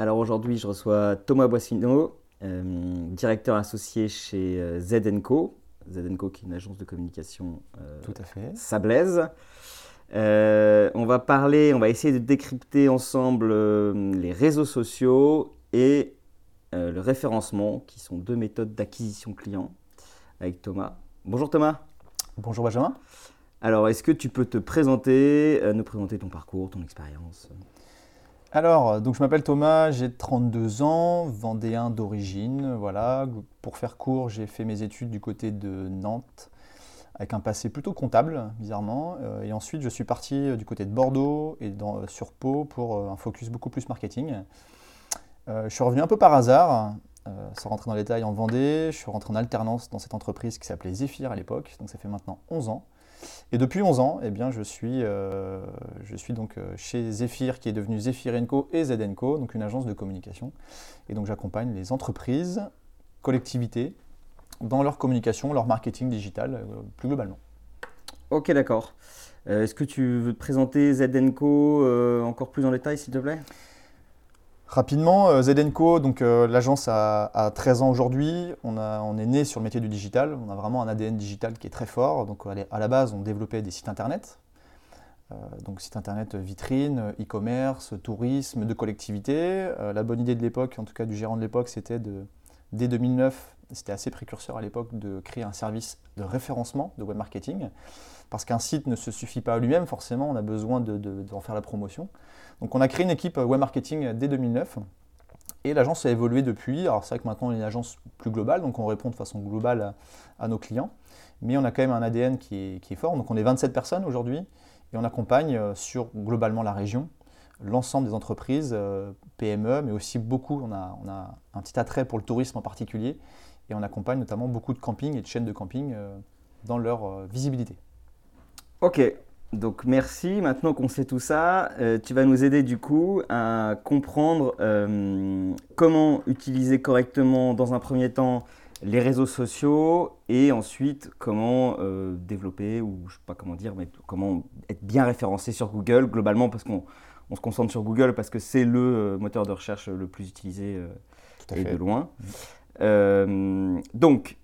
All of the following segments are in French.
Alors aujourd'hui, je reçois Thomas Boissino, euh, directeur associé chez euh, ZNCO. ZNCO qui est une agence de communication euh, Tout à fait. sablaise. Euh, on va parler, on va essayer de décrypter ensemble les réseaux sociaux et le référencement, qui sont deux méthodes d'acquisition client, avec Thomas. Bonjour Thomas. Bonjour Benjamin. Alors, est-ce que tu peux te présenter, nous présenter ton parcours, ton expérience? Alors, donc je m'appelle Thomas, j'ai 32 ans, vendéen d'origine. Voilà, pour faire court, j'ai fait mes études du côté de Nantes avec un passé plutôt comptable, bizarrement. Euh, et ensuite, je suis parti euh, du côté de Bordeaux et dans- sur Pau pour euh, un focus beaucoup plus marketing. Euh, je suis revenu un peu par hasard, euh, sans rentrer dans les détails, en Vendée. Je suis rentré en alternance dans cette entreprise qui s'appelait Zephyr à l'époque, donc ça fait maintenant 11 ans. Et depuis 11 ans, eh bien, je, suis, euh, je suis donc euh, chez Zephyr, qui est devenu Zephyr Co et ZNCO, donc une agence de communication. Et donc j'accompagne les entreprises, collectivités, dans leur communication, leur marketing digital, euh, plus globalement. Ok, d'accord. Est-ce que tu veux te présenter ZNCO encore plus en détail, s'il te plaît? Rapidement, euh, ZNCO, donc euh, l'agence a, a 13 ans aujourd'hui. On, on est né sur le métier du digital. On a vraiment un ADN digital qui est très fort. Donc à la- base, on développait des sites internet. Euh, donc site internet vitrine, e-commerce, tourisme, de collectivité. La bonne idée de l'époque, en tout cas du gérant de l'époque, c'était de, dès 2009, c'était assez précurseur à l'époque, de créer un service de référencement de web marketing. Parce qu'un site ne se suffit pas à lui-même, forcément, on a besoin de- de- d'en faire la promotion. Donc on a créé une équipe web marketing dès 2009 et l'agence a évolué depuis. Alors c'est vrai que maintenant on est une agence plus globale, donc on répond de façon globale à, nos clients, mais on a quand même un ADN qui est, fort. Donc on est 27 personnes aujourd'hui et on accompagne euh, sur globalement la région l'ensemble des entreprises, euh, PME, mais aussi beaucoup, on a, un petit attrait pour le tourisme en particulier et on accompagne notamment beaucoup de campings et de chaînes de camping euh, dans leur visibilité. Ok, donc merci. Maintenant qu'on sait tout ça, euh, tu vas nous aider du coup à comprendre euh, comment utiliser correctement dans un premier temps les réseaux sociaux et ensuite comment euh, développer ou je sais pas comment dire, mais comment être bien référencé sur Google globalement parce qu'on on se concentre sur Google parce que c'est le moteur de recherche le plus utilisé Tout à et fait. de loin. Euh, donc,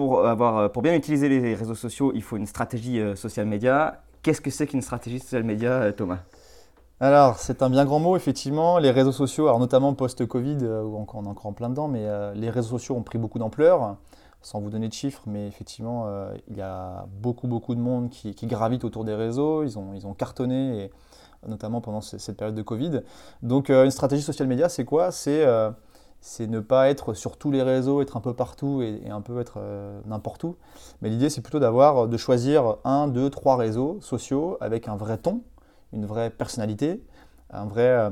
pour, avoir, pour bien utiliser les réseaux sociaux, il faut une stratégie euh, social média. Qu'est-ce que c'est qu'une stratégie social média, euh, Thomas? Alors, c'est un bien grand mot, effectivement. Les réseaux sociaux, alors notamment post-Covid, euh, où on est encore en plein dedans, mais euh, les réseaux sociaux ont pris beaucoup d'ampleur, sans vous donner de chiffres, mais effectivement, euh, il y a beaucoup, beaucoup de monde qui, qui gravite autour des réseaux. Ils ont, ils ont cartonné, et, notamment pendant ce- cette période de Covid. Donc, euh, une stratégie social média, c'est quoi? C'est euh, c'est ne pas être sur tous les réseaux, être un peu partout et, un peu être euh, n'importe où. Mais l'idée, c'est plutôt d'avoir, de choisir un, deux, trois réseaux sociaux avec un vrai ton, une vraie personnalité, un vrai, euh,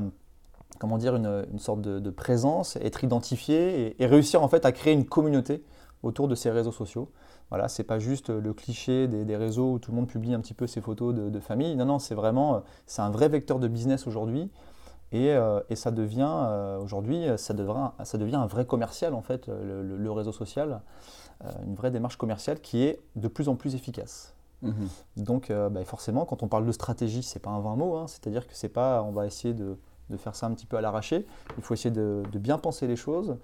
comment dire, une, une sorte de, présence, être identifié et, réussir en fait à créer une communauté autour de ces réseaux sociaux. Voilà, c'est pas juste le cliché des, des réseaux où tout le monde publie un petit peu ses photos de, de famille. Non, non, c'est vraiment, euh, c'est un vrai vecteur de business aujourd'hui. Et, euh, et ça devient euh, aujourd'hui, ça, ça devient un vrai commercial en fait, le, le- le réseau social, euh, une vraie démarche commerciale qui est de plus en plus efficace. Donc euh, bah, forcément, quand on parle de stratégie, c'est pas un vain mot, hein. c'est-à-dire que c'est pas, on va essayer de, de faire ça un petit peu à l'arraché. Il faut essayer de, de bien penser les choses.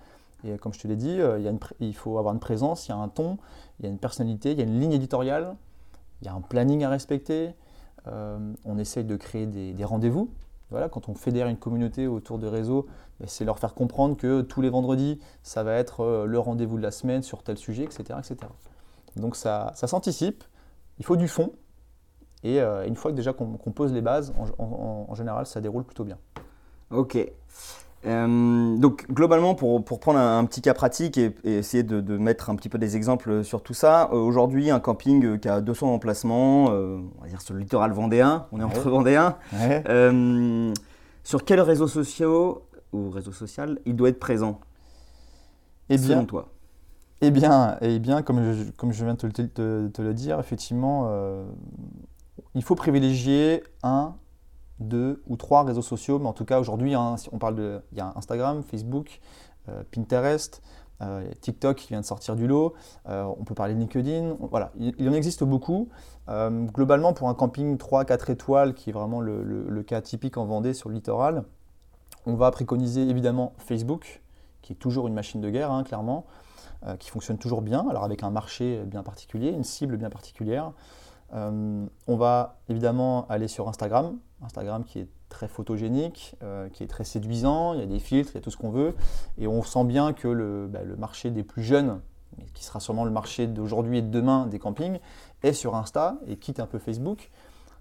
Et comme je te l'ai dit, il, y a une pr- il faut avoir une présence, il y a un ton, il y a une personnalité, il y a une ligne éditoriale, il y a un planning à respecter. Euh, on essaye de créer des, des rendez-vous. Voilà, quand on fédère une communauté autour de réseaux, bah, c'est leur faire comprendre que tous les vendredis, ça va être euh, le rendez-vous de la semaine sur tel sujet, etc. etc. Donc ça, ça s'anticipe, il faut du fond. Et euh, une fois que déjà qu'on pose les bases, en, en- en général, ça déroule plutôt bien. Ok. Euh, donc globalement, pour, pour prendre un, un petit cas pratique et, et essayer de, de mettre un petit peu des exemples sur tout ça, euh, aujourd'hui un camping euh, qui a 200 emplacements, on va dire sur le littoral vendéen, on est entre Ouais. vendéens, sur quels réseaux sociaux ou réseau social, il doit être présent? Eh selon bien, toi. eh bien, eh bien comme, je, comme je viens de te, le- te- te le dire, effectivement, il faut privilégier un, deux ou trois réseaux sociaux. Mais en tout cas, aujourd'hui, hein, on parle de, il y a Instagram, Facebook, euh, Pinterest, euh, TikTok qui vient de sortir du lot. euh, on peut parler de LinkedIn. Voilà, il, en existe beaucoup. Globalement, pour un camping 3-4 étoiles, qui est vraiment le, cas typique en Vendée sur le littoral, on va préconiser évidemment Facebook, qui est toujours une machine de guerre, hein, clairement qui fonctionne toujours bien, alors avec un marché bien particulier, une cible bien particulière. On va évidemment aller sur Instagram, Instagram qui est très photogénique, euh, qui est très séduisant, il y a des filtres, il y a tout ce qu'on veut, et on sent bien que le, bah, marché des plus jeunes, qui sera sûrement le marché d'aujourd'hui et de demain des campings, est sur Insta et quitte un peu Facebook.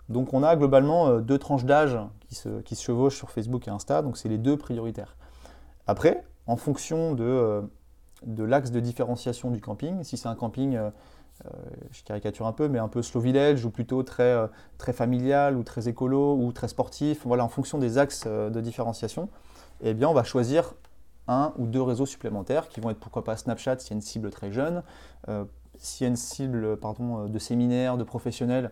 Donc on a globalement euh, deux tranches d'âge qui se, chevauchent sur Facebook et Insta, donc c'est les deux prioritaires. Après, en fonction de, euh, l'axe de différenciation du camping. Si c'est un camping, je caricature un peu, mais un peu slow village ou plutôt très, euh, très familial ou très écolo ou très sportif, voilà, en fonction des axes euh, de différenciation, eh bien, on va choisir un ou deux réseaux supplémentaires qui vont être pourquoi pas Snapchat s'il y a une cible très jeune, euh, s'il y a une cible pardon, de séminaires, de professionnels,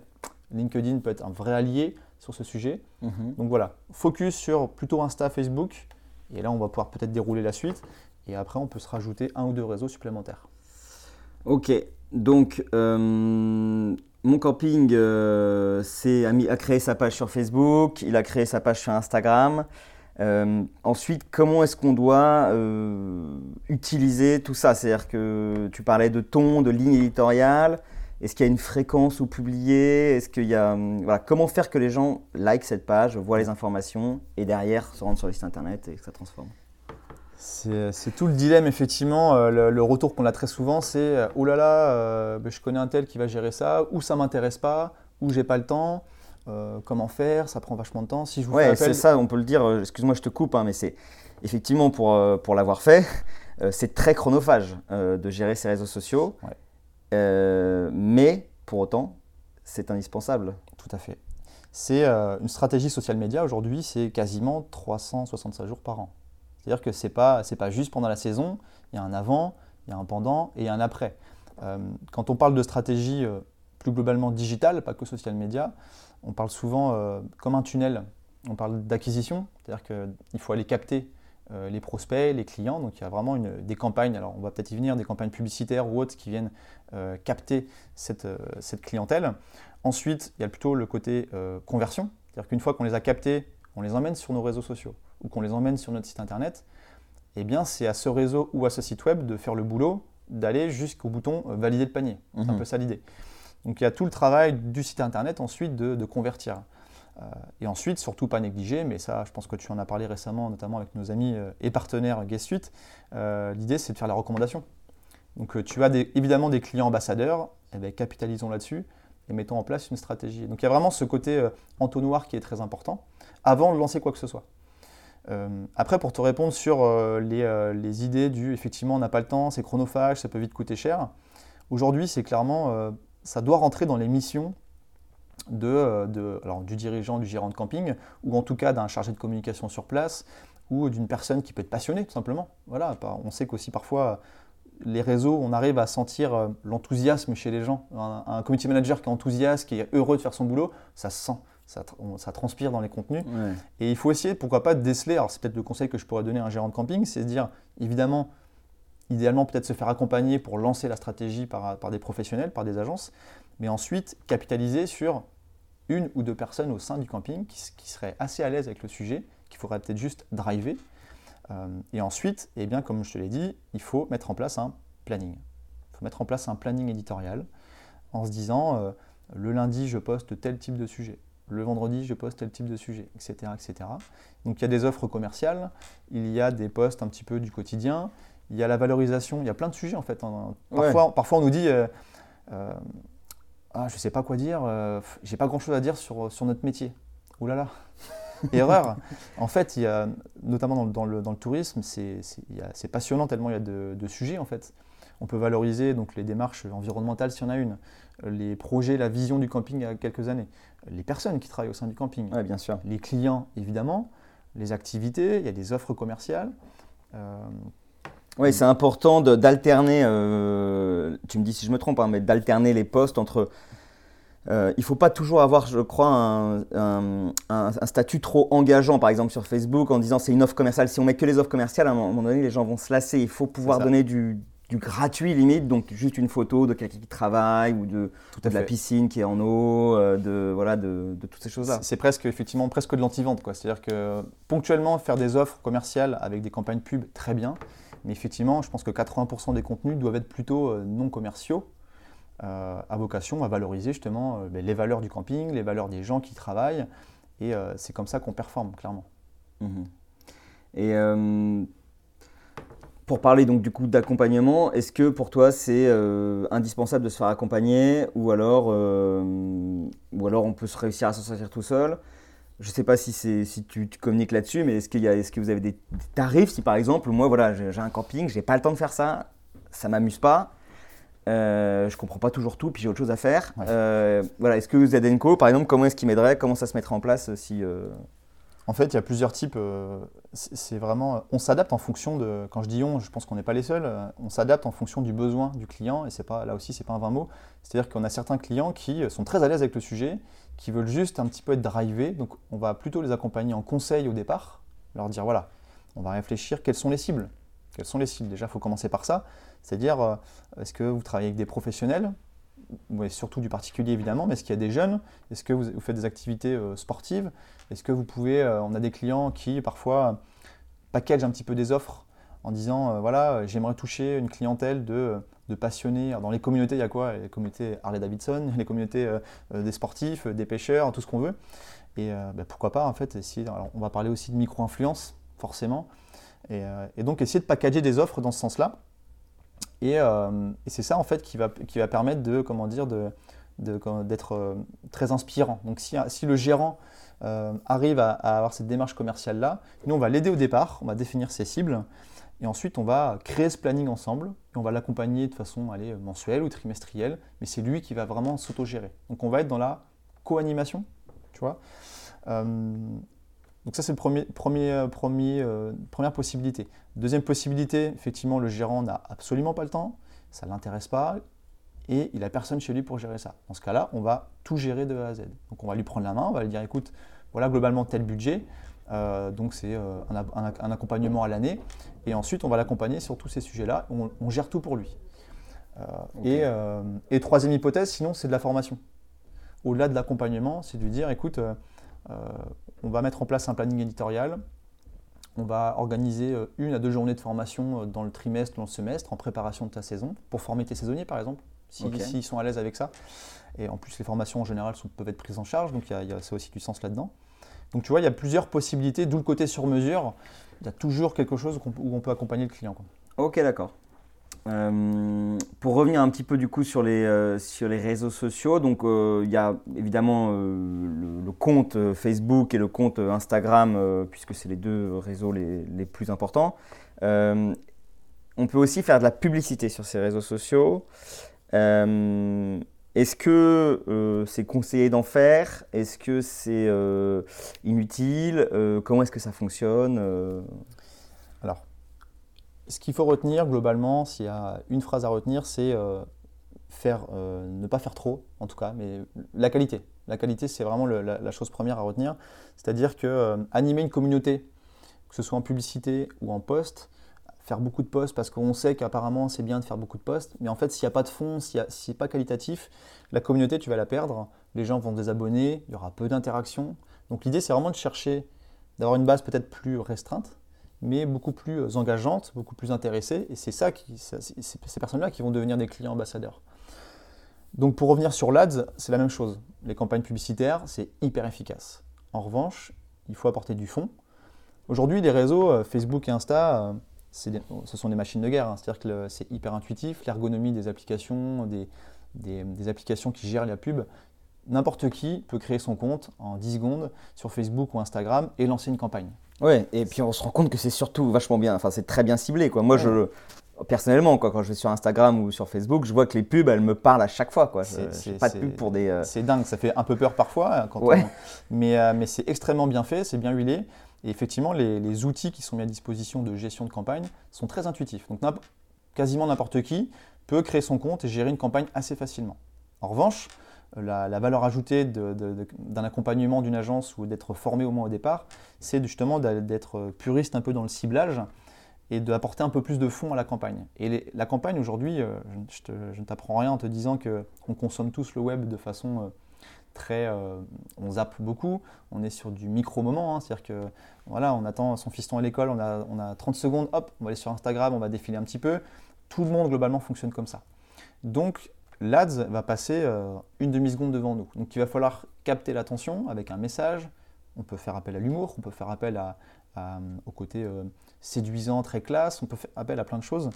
LinkedIn peut être un vrai allié sur ce sujet. Mhm. Donc voilà, focus sur plutôt Insta, Facebook, et là on va pouvoir peut-être dérouler la suite, et après on peut se rajouter un ou deux réseaux supplémentaires. Ok, donc euh, mon camping euh, a, a créé sa page sur Facebook, il a créé sa page sur Instagram. Euh, ensuite, comment est-ce qu'on doit euh, utiliser tout ça? C'est-à-dire que tu parlais de ton, de ligne éditoriale. Est-ce qu'il y a une fréquence où publier? Est-ce qu'il y a hum, comment faire que les gens like cette page, voient les informations et derrière se rendent sur le site internet et que ça transforme? C'est c'est tout le dilemme, effectivement. Euh, Le, le retour qu'on a très souvent, c'est euh, Oh là là, euh, ben, je connais un tel qui va gérer ça, ou ça m'intéresse pas, ou j'ai pas le temps, euh, comment faire, ça prend vachement de temps. Si je vous Ouais, c'est ça, on peut le dire. euh, Excuse-moi, je te coupe, hein, mais c'est effectivement pour, euh, pour l'avoir fait, euh, c'est très chronophage euh, de gérer ces réseaux sociaux. Ouais. Euh, mais pour autant, c'est indispensable. Tout à fait. C'est euh, une stratégie social media aujourd'hui, c'est quasiment 365 jours par an. C'est-à-dire que pas c'est pas juste pendant la saison, il y a un avant, il y a un pendant et un après. Euh, quand on parle de stratégie euh, plus globalement digitale, pas que social media, on parle souvent euh, comme un tunnel. On parle d'acquisition, c'est-à-dire qu'il faut aller capter les prospects, les clients. Donc il y a vraiment des campagnes, alors on va peut-être y venir, des campagnes publicitaires ou autres qui viennent capter cette, cette clientèle. Ensuite, il y a plutôt le côté conversion, c'est-à-dire qu'une fois qu'on les a captés, on les emmène sur nos réseaux sociaux ou qu'on les emmène sur notre site internet, eh bien c'est à ce réseau ou à ce site web de faire le boulot, d'aller jusqu'au bouton euh, valider le panier. C'est un Mhm. peu ça l'idée. Donc il y a tout le travail du site internet ensuite de, de convertir. Euh, et ensuite, surtout pas négliger, mais ça je pense que tu en as parlé récemment, notamment avec nos amis euh, et partenaires Guest Suite, euh, l'idée c'est de faire la recommandation. Donc tu as des- évidemment des clients ambassadeurs, eh ben, capitalisons là-dessus et mettons en place une stratégie. Donc il y a vraiment ce côté euh, entonnoir qui est très important avant de lancer quoi que ce soit. Euh, après, pour te répondre sur euh, les, euh, les idées du effectivement on n'a pas le temps, c'est chronophage, ça peut vite coûter cher, aujourd'hui c'est clairement, ça doit rentrer dans les missions de, de- alors, du dirigeant, du gérant de camping, ou en tout cas d'un chargé de communication sur place, ou d'une personne qui peut être passionnée tout simplement. Voilà, on sait qu'aussi parfois les réseaux, on arrive à sentir l'enthousiasme chez les gens. Un, un community manager qui est enthousiaste, qui est heureux de faire son boulot, ça se sent, ça, tr- on- ça transpire dans les contenus. Ouais. Et il faut essayer, pourquoi pas, de déceler. Alors, c'est peut-être le conseil que je pourrais donner à un gérant de camping, c'est de dire, évidemment, idéalement, peut-être se faire accompagner pour lancer la stratégie par, par des professionnels, par des agences, mais ensuite capitaliser sur une ou deux personnes au sein du camping qui, qui seraient assez à l'aise avec le sujet, qu'il faudrait peut-être juste driver. Euh, et ensuite, eh bien, comme je te l'ai dit, il faut mettre en place un planning. Il faut mettre en place un planning éditorial en se disant, euh, le lundi, je poste tel type de sujet le vendredi, je poste tel type de sujet, etc., etc. Donc il y a des offres commerciales, il y a des posts un petit peu du quotidien, il y a la valorisation, il y a plein de sujets en fait. hein. Parfois, parfois on nous dit, euh, euh, ah, je ne sais pas quoi dire, euh, j'ai pas grand-chose à dire sur, sur notre métier. Ouh là là, erreur. En fait, il y a, notamment dans, le- dans le, dans le tourisme, c'est passionnant tellement il y a de, de sujets en fait. On peut valoriser donc les démarches environnementales s'il y en a une, les projets, la vision du camping il y a quelques années, les personnes qui travaillent au sein du camping, Ouais, bien sûr. les clients évidemment, les activités, il y a des offres commerciales. oui, c'est important d'alterner, tu me dis si je me trompe, hein, mais d'alterner les postes entre euh, il ne faut pas toujours avoir, je crois, un, statut trop engageant, par exemple sur Facebook, en disant c'est une offre commerciale. Si on met que les offres commerciales, à un moment donné, les gens vont se lasser. Il faut pouvoir donner du, gratuit limite, donc juste une photo de quelqu'un qui travaille ou de, de la piscine qui est en eau, euh, de, voilà, de, toutes ces choses-là. C'est presque, effectivement, presque de l'anti-vente. C'est-à-dire que ponctuellement, faire des offres commerciales avec des campagnes pub, très bien. Mais effectivement, je pense que 80% des contenus doivent être plutôt euh, non commerciaux euh, a vocation à valoriser justement euh, ben, les valeurs du camping, les valeurs des gens qui travaillent. Et c'est comme ça qu'on performe, clairement. Mhm. Et pour parler donc du coup d'accompagnement, est-ce que pour toi c'est indispensable de se faire accompagner ou alors, ou alors on peut se réussir à s'en sortir tout seul? Je ne sais pas si, si tu, communiques là-dessus, mais est-ce, qu'il est que vous avez des, tarifs? Si par exemple, moi voilà, j'ai, un camping, j'ai pas le temps de faire ça, ça m'amuse pas, euh, je comprends pas toujours tout, puis j'ai autre chose à faire. Euh, voilà, est-ce que Zedenko, par exemple, comment est-ce qu'il m'aiderait? Comment ça se mettrait en place euh, si euh, En fait, il y a plusieurs types. c'est vraiment, on s'adapte en fonction de. Quand je dis on, je pense qu'on n'est pas les seuls. On s'adapte en fonction du besoin du client, et c'est pas là aussi, c'est pas un vain mot. C'est-à-dire qu'on a certains clients qui sont très à l'aise avec le sujet, qui veulent juste un petit peu être drivés. Donc, on va plutôt les accompagner en conseil au départ, leur dire voilà, on va réfléchir quelles sont les cibles? Quelles sont les cibles? Déjà, il faut commencer par ça. C'est-à-dire, euh, est-ce que vous travaillez avec des professionnels? Oui, surtout du particulier évidemment, mais est-ce qu'il y a des jeunes? Est-ce que vous, faites des activités euh, sportives? Est-ce que vous pouvez, euh, on a des clients qui parfois packagent un petit peu des offres en disant, voilà, j'aimerais toucher une clientèle de, passionnés. dans les communautés, il y a quoi? Les communautés Harley-Davidson, les communautés des sportifs, des pêcheurs, tout ce qu'on veut. Et ben, pourquoi pas en fait essayer, on va parler aussi de micro-influence, forcément. Et, donc essayer de packager des offres dans ce sens-là. Euh, et, c'est ça en fait qui va, qui va permettre de, comment dire, de, d'être euh, très inspirant. Donc si, si le gérant euh, arrive à, avoir cette démarche commerciale-là, nous on va l'aider au départ, on va définir ses cibles, et ensuite on va créer ce planning ensemble, et on va l'accompagner de façon allez, mensuelle ou trimestrielle, mais c'est lui qui va vraiment s'auto-gérer. Donc on va être dans la co-animation, tu vois. Donc ça, c'est la premier, euh, euh, première possibilité. Deuxième possibilité, effectivement, le gérant n'a absolument pas le temps, ça ne l'intéresse pas, et il n'a personne chez lui pour gérer ça. Dans ce cas-là, on va tout gérer de A à Z. Donc on va lui prendre la main, on va lui dire, écoute, voilà globalement tel budget, euh, donc c'est un, accompagnement à l'année, et ensuite on va l'accompagner sur tous ces sujets-là, on, gère tout pour lui. et, et, troisième hypothèse, sinon, c'est de la formation. Au-delà de l'accompagnement, c'est de lui dire, écoute, euh, on va mettre en place un planning éditorial. On va organiser euh, une à deux journées de formation euh, dans le trimestre, dans le semestre, en préparation de ta saison, pour former tes saisonniers par exemple, s'ils sont à l'aise avec ça. Et en plus, les formations en général peuvent être prises en charge, donc il y, a, ça aussi du sens là-dedans. Donc tu vois, il y a plusieurs possibilités, d'où le côté sur mesure. Il y a toujours quelque chose où on peut accompagner le client. Ok, d'accord. Euh, pour revenir un petit peu du coup sur les, euh, sur les réseaux sociaux, donc euh, il y a évidemment le, compte Facebook et le compte Instagram, puisque c'est les deux réseaux les, les plus importants. on peut aussi faire de la publicité sur ces réseaux sociaux. Est-ce que c'est conseillé d'en faire? Est-ce que c'est inutile? Comment est-ce que ça fonctionne Alors, ce qu'il faut retenir globalement, s'il y a une phrase à retenir, c'est euh, euh, ne pas faire trop, en tout cas, mais la qualité. La qualité, c'est vraiment la, chose première à retenir. C'est-à-dire que euh, animer une communauté, que ce soit en publicité ou en post, faire beaucoup de posts parce qu'on sait qu'apparemment c'est bien de faire beaucoup de posts, mais en fait s'il n'y a pas de fond, si n'est pas qualitatif, la communauté tu vas la perdre, les gens vont désabonner, il y aura peu d'interactions. Donc l'idée c'est vraiment de chercher, d'avoir une base peut-être plus restreinte, mais beaucoup plus euh, engageantes, beaucoup plus intéressées. Et c'est ça ces personnes-là qui vont devenir des clients ambassadeurs. Donc pour revenir sur l'ADS, c'est la même chose. Les campagnes publicitaires, c'est hyper efficace. En revanche, il faut apporter du fond. Aujourd'hui, les réseaux euh, Facebook et Insta, euh, ce sont des machines de guerre. Hein. C'est-à-dire que c'est hyper intuitif. L'ergonomie des applications, des, des, applications qui gèrent la pub, n'importe qui peut créer son compte en 10 secondes sur Facebook ou Instagram et lancer une campagne. Ouais, et puis on se rend compte que c'est surtout vachement bien, enfin c'est très bien ciblé quoi. Moi je personnellement quoi, quand je vais sur Instagram ou sur Facebook, je vois que les pubs elles me parlent à chaque fois quoi. C'est pas de pub pour des. Euh, c'est dingue, ça fait un peu peur parfois hein, quand ouais. mais euh, mais c'est extrêmement bien fait, c'est bien huilé. Effectivement, les, outils qui sont mis à disposition de gestion de campagne sont très intuitifs. Donc quasiment n'importe qui peut créer son compte et gérer une campagne assez facilement. En revanche, la, valeur ajoutée d'un accompagnement d'une agence ou d'être formé au moins au départ, c'est justement d'être puriste un peu dans le ciblage et d'apporter un peu plus de fond à la campagne. Et la campagne aujourd'hui, euh, je, ne t'apprends rien en te disant qu'on consomme tous le web de façon euh, Euh, on zappe beaucoup, on est sur du micro-moment, hein. c'est-à-dire que voilà, on attend son fiston à l'école, on a, on a 30 secondes, hop, on va aller sur Instagram, on va défiler un petit peu. Tout le monde globalement fonctionne comme ça. Donc l'ADS va passer une demi-seconde devant nous. Donc il va falloir capter l'attention avec un message, on peut faire appel à l'humour, on peut faire appel au côté séduisant, très classe, on peut faire appel à plein de choses.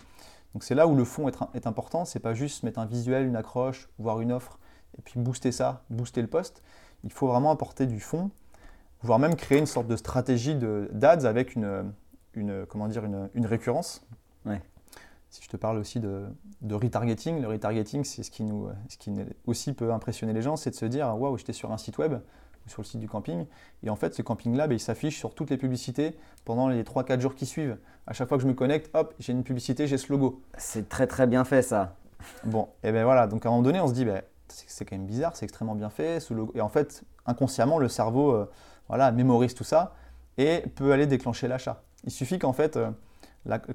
Donc c'est là où le fond est, est important, c'est pas juste mettre un visuel, une accroche, voire une offre, et puis booster ça, booster le poste. Il faut vraiment apporter du fond, voire même créer une sorte de stratégie d'ads avec une, une, comment dire, une, récurrence. Ouais. Si je te parle aussi de, de retargeting, le retargeting, c'est ce qui, nous, ce qui aussi peut impressionner les gens, c'est de se dire, waouh, j'étais sur un site web, sur le site du camping. Et en fait, ce camping-là, ben, il s'affiche sur toutes les publicités pendant les 3-4 jours qui suivent. À chaque fois que je me connecte, hop, j'ai une publicité, j'ai ce logo. C'est très très bien fait ça. Bon, et ben voilà, donc à un moment donné, on se dit, ben, c'est quand même bizarre, c'est extrêmement bien fait. Et en fait, inconsciemment, le cerveau euh, voilà, mémorise tout ça et peut aller déclencher l'achat. Il suffit qu'en fait, euh,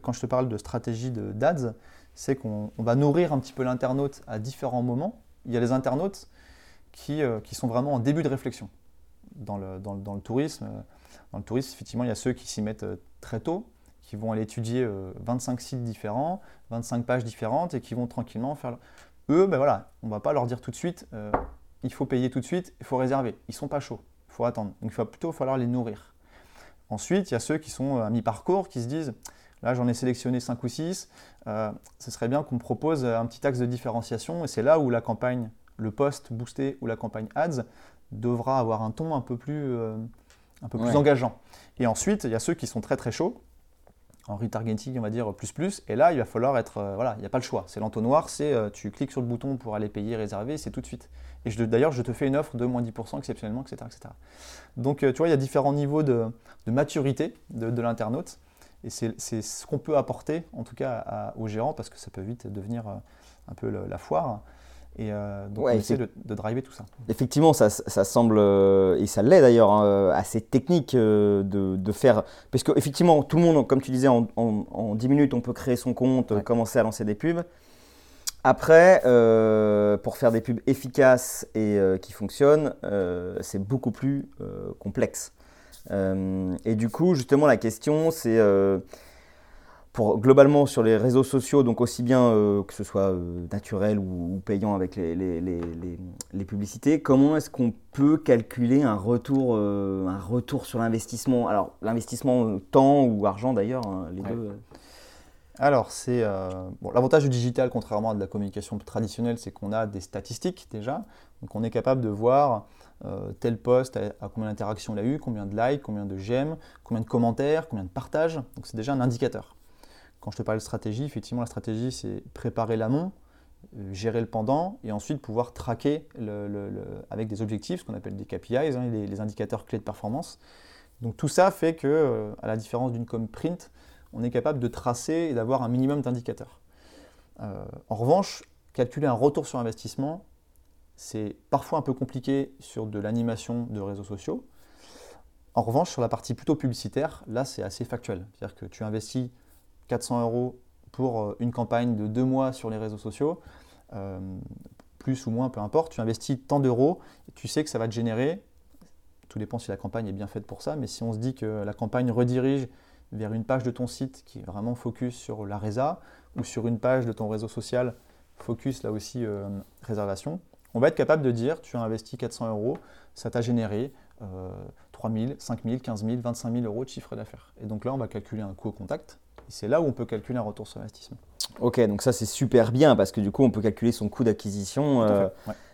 quand je te parle de stratégie d'ads, c'est qu'on va nourrir un petit peu l'internaute à différents moments. Il y a les internautes qui, euh, qui sont vraiment en début de réflexion dans le, dans, dans le, tourisme. Dans le tourisme, effectivement, il y a ceux qui s'y mettent très tôt, qui vont aller étudier 25 euh, sites différents, 25 pages différentes et qui vont tranquillement faire. Eux, ben voilà, on ne va pas leur dire tout de suite, euh, il faut payer tout de suite, il faut réserver. Ils ne sont pas chauds, il faut attendre. Donc il va plutôt falloir les nourrir. Ensuite, il y a ceux qui sont à mi-parcours, qui se disent, là j'en ai sélectionné 5 ou 6, ce serait bien qu'on me propose un petit axe de différenciation, et c'est là où la campagne, le post boosté ou la campagne ads devra avoir un ton un peu plus, euh, un peu plus engageant. Et ensuite, il y a ceux qui sont très très chauds, en retargeting, on va dire plus plus, et là, il va falloir être, euh, voilà, il n'y a pas le choix. C'est l'entonnoir, c'est euh, tu cliques sur le bouton pour aller payer, réserver, c'est tout de suite. Et d'ailleurs, je te fais une offre de moins 10% exceptionnellement, etc. etc. Donc, tu vois, il y a différents niveaux de, maturité de, de l'internaute. Et c'est ce qu'on peut apporter, en tout cas, aux gérants, parce que ça peut vite devenir un peu la foire. Et euh, donc on essaie de, driver tout ça. Effectivement, ça, ça semble, euh, et ça l'est d'ailleurs, hein, assez technique euh, de, de, faire. Parce qu'effectivement, tout le monde, comme tu disais, en, en, 10 minutes, on peut créer son compte, commencer à lancer des pubs. Après, pour faire des pubs efficaces et qui fonctionnent, c'est beaucoup plus complexe. et du coup, justement, la question, c'est pour, globalement sur les réseaux sociaux, donc aussi bien euh, que ce soit euh, naturel ou, payant avec les, les, les, les publicités, comment est-ce qu'on peut calculer un retour, euh, un retour sur l'investissement? Alors l'investissement temps ou argent d'ailleurs, hein, les deux. Alors c'est bon, l'avantage du digital, contrairement à de la communication traditionnelle, c'est qu'on a des statistiques déjà, donc on est capable de voir tel poste à, combien d'interactions il a eu, combien de likes, combien de j'aime, combien de commentaires, combien de partages. Donc c'est déjà un indicateur. Quand je te parlais de stratégie, effectivement, la stratégie, c'est préparer l'amont, euh, gérer le pendant et ensuite pouvoir traquer avec des objectifs, ce qu'on appelle des KPIs, hein, les, indicateurs clés de performance. Donc tout ça fait que, euh, à la différence d'une com print, on est capable de tracer et d'avoir un minimum d'indicateurs. Euh, en revanche, calculer un retour sur investissement, c'est parfois un peu compliqué sur de l'animation de réseaux sociaux. En revanche, sur la partie plutôt publicitaire, là, c'est assez factuel. C'est-à-dire que tu investis 400 euros pour euh, une campagne de deux mois sur les réseaux sociaux, euh, plus ou moins, peu importe, tu investis tant d'euros, tu sais que ça va te générer, tout dépend si la campagne est bien faite pour ça, mais si on se dit que la campagne redirige vers une page de ton site qui est vraiment focus sur la résa, ou sur une page de ton réseau social focus là aussi euh, réservation, on va être capable de dire tu as investi 400 euros, ça t'a généré 3 000, 5 000, 15 000, 25 000 euros de chiffre d'affaires. Et donc là, on va calculer un coût au contact c'est là où on peut calculer un retour sur investissement. Ok, donc ça c'est super bien parce que du coup on peut calculer son coût d'acquisition euh,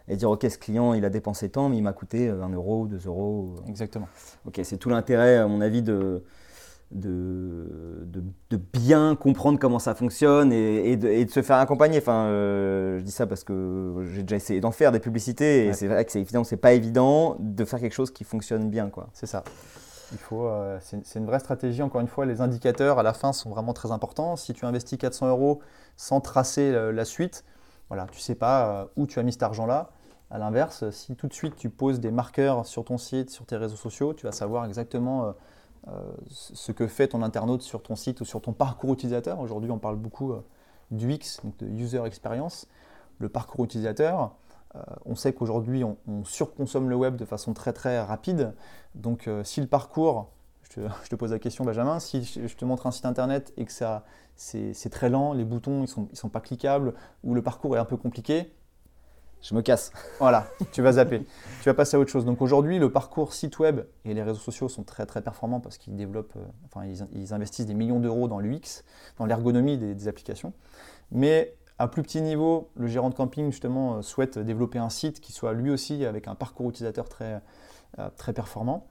et dire ok ce client il a dépensé tant mais il m'a coûté 1 euh, euro, 2 euros. Exactement. Ok, c'est tout l'intérêt à mon avis de, de, de, bien comprendre comment ça fonctionne et, de, se faire accompagner. Enfin, euh, je dis ça parce que j'ai déjà essayé d'en faire des publicités et c'est vrai que c'est évident, c'est pas évident de faire quelque chose qui fonctionne bien quoi. C'est ça. Euh, c'est une vraie stratégie. Encore une fois, les indicateurs à la fin sont vraiment très importants. Si tu investis 400 euros sans tracer la suite, voilà, tu sais pas où tu as mis cet argent-là. À l'inverse, si tout de suite tu poses des marqueurs sur ton site, sur tes réseaux sociaux, tu vas savoir exactement ce que fait ton internaute sur ton site ou sur ton parcours utilisateur. Aujourd'hui, on parle beaucoup du X, donc de User Experience. Le parcours utilisateur, euh, on sait qu'aujourd'hui, on, surconsomme le web de façon très très rapide. Donc, euh, si le parcours, je te, pose la question, Benjamin, si je te montre un site internet et que ça, c'est très lent, les boutons ils sont, ils sont pas cliquables ou le parcours est un peu compliqué, je me casse. Voilà, tu vas zapper. tu vas passer à autre chose. Donc aujourd'hui, le parcours site web et les réseaux sociaux sont très très performants parce qu'ils développent, euh, enfin ils, investissent des millions d'euros dans l'UX, dans l'ergonomie des, applications. Mais à plus petit niveau, le gérant de camping justement euh, souhaite développer un site qui soit lui aussi avec un parcours utilisateur très, euh, performant.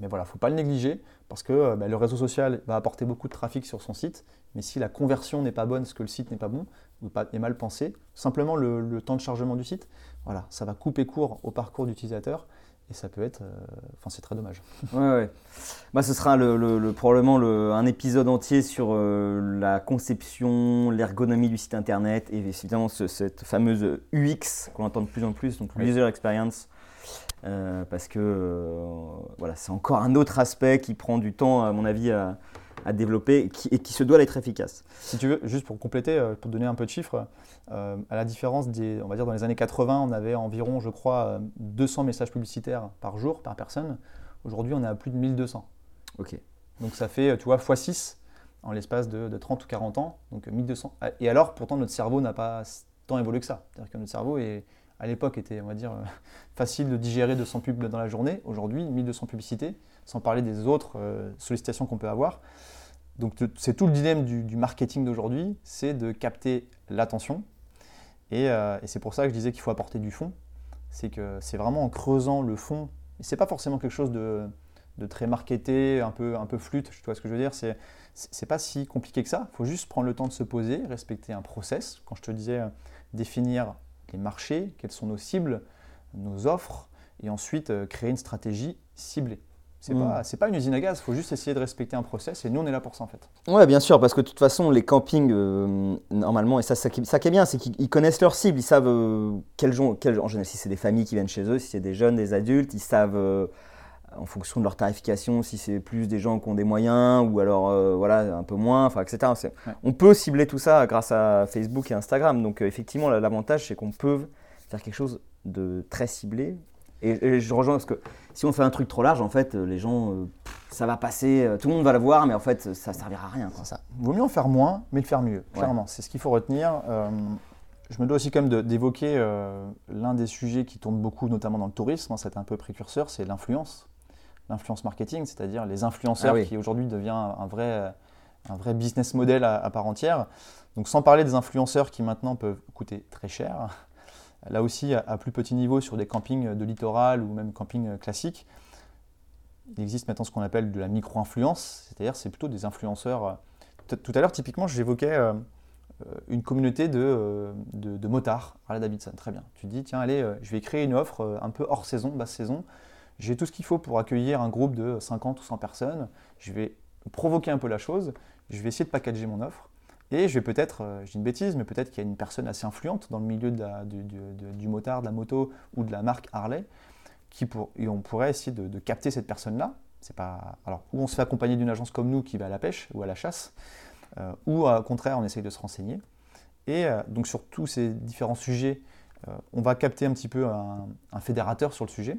Mais voilà, il ne faut pas le négliger parce que bah, le réseau social va apporter beaucoup de trafic sur son site. Mais si la conversion n'est pas bonne, parce que le site n'est pas bon, ou pas, est mal pensé, simplement le, temps de chargement du site, voilà, ça va couper court au parcours d'utilisateur et ça peut être, euh, enfin c'est très dommage. Ouais, ouais. Bah, ce sera le, probablement un épisode entier sur euh, la conception, l'ergonomie du site internet et évidemment cette fameuse UX qu'on entend de plus en plus, donc user experience. Euh, parce que voilà, c'est encore un autre aspect qui prend du temps, à mon avis, à, à développer et qui, et qui se doit d'être efficace. Si tu veux, juste pour compléter, euh, pour donner un peu de chiffres, euh, à la différence des, on va dire dans les années 80, on avait environ, je crois, 200 messages publicitaires par jour, par personne. Aujourd'hui, on est à plus de 1200. Ok. Donc ça fait, tu vois, x6 en l'espace de, 30 ou 40 ans. Donc 1200. Et alors, pourtant, notre cerveau n'a pas tant évolué que ça. C'est-à-dire que notre cerveau est, à l'époque était, on va dire, facile de digérer 200 pubs dans la journée. Aujourd'hui, 1200 publicités, sans parler des autres euh, sollicitations qu'on peut avoir. Donc c'est tout le dilemme du, marketing d'aujourd'hui, c'est de capter l'attention. Euh, et, c'est pour ça que je disais qu'il faut apporter du fond. C'est que c'est vraiment en creusant le fond. Et c'est pas forcément quelque chose de, très marketé, un peu, un peu flûte, tu vois ce que je veux dire. C'est, c'est pas si compliqué que ça. Il faut juste prendre le temps de se poser, respecter un process. Quand je te disais euh, définir les marchés, quelles sont nos cibles, nos offres, et ensuite créer une stratégie ciblée. C'est n'est mm. pas, une usine à gaz, il faut juste essayer de respecter un process et nous on est là pour ça en fait. Ouais, bien sûr, parce que de toute façon, les campings, euh, normalement, et ça, ça, qui est bien, c'est qu'ils connaissent leur cible, ils savent euh, quel quel, en général, si c'est des familles qui viennent chez eux, si c'est des jeunes, des adultes, ils savent euh, en fonction de leur tarification si c'est plus des gens qui ont des moyens ou alors voilà, un peu moins, enfin, etc. On peut cibler tout ça grâce à Facebook et Instagram, donc effectivement, l'avantage c'est qu'on peut faire quelque chose de très ciblé et, je rejoins parce que si on fait un truc trop large, en fait, les gens, euh, ça va passer, euh, tout le monde va le voir, mais en fait, ça servira à rien. Quoi. Ça. Vaut mieux en faire moins, mais le faire mieux, clairement. C'est ce qu'il faut retenir. Euh, je me dois aussi quand même d'évoquer l'un des sujets qui tourne beaucoup, notamment dans le tourisme, hein, c'est un peu précurseur, c'est l'influence. L'influence marketing, c'est-à-dire les influenceurs ah qui aujourd'hui devient un vrai, un vrai business model à part entière. Donc sans parler des influenceurs qui maintenant peuvent coûter très cher, Là aussi, à plus petit niveau, sur des campings de littoral ou même campings classiques, il existe maintenant ce qu'on appelle de la micro-influence, c'est-à-dire c'est plutôt des influenceurs. Tout à l'heure, typiquement, j'évoquais euh, une communauté de, de, motards, Harley Davidson, très bien. Tu dis, tiens, allez, euh, je vais créer une offre euh, un peu hors saison, basse saison. J'ai tout ce qu'il faut pour accueillir un groupe de 50 ou 100 personnes. Je vais provoquer un peu la chose. Je vais essayer de packager mon offre. Et je vais peut-être, euh, je dis une bêtise, mais peut-être qu'il y a une personne assez influente dans le milieu du, motard, de la moto ou de la marque Harley, qui pour, et on pourrait essayer de, capter cette personne-là. C'est pas, alors, ou on se fait accompagner d'une agence comme nous qui va à la pêche ou à la chasse, euh, ou au contraire on essaye de se renseigner. Et euh, donc sur tous ces différents sujets, on va capter un petit peu un, fédérateur sur le sujet,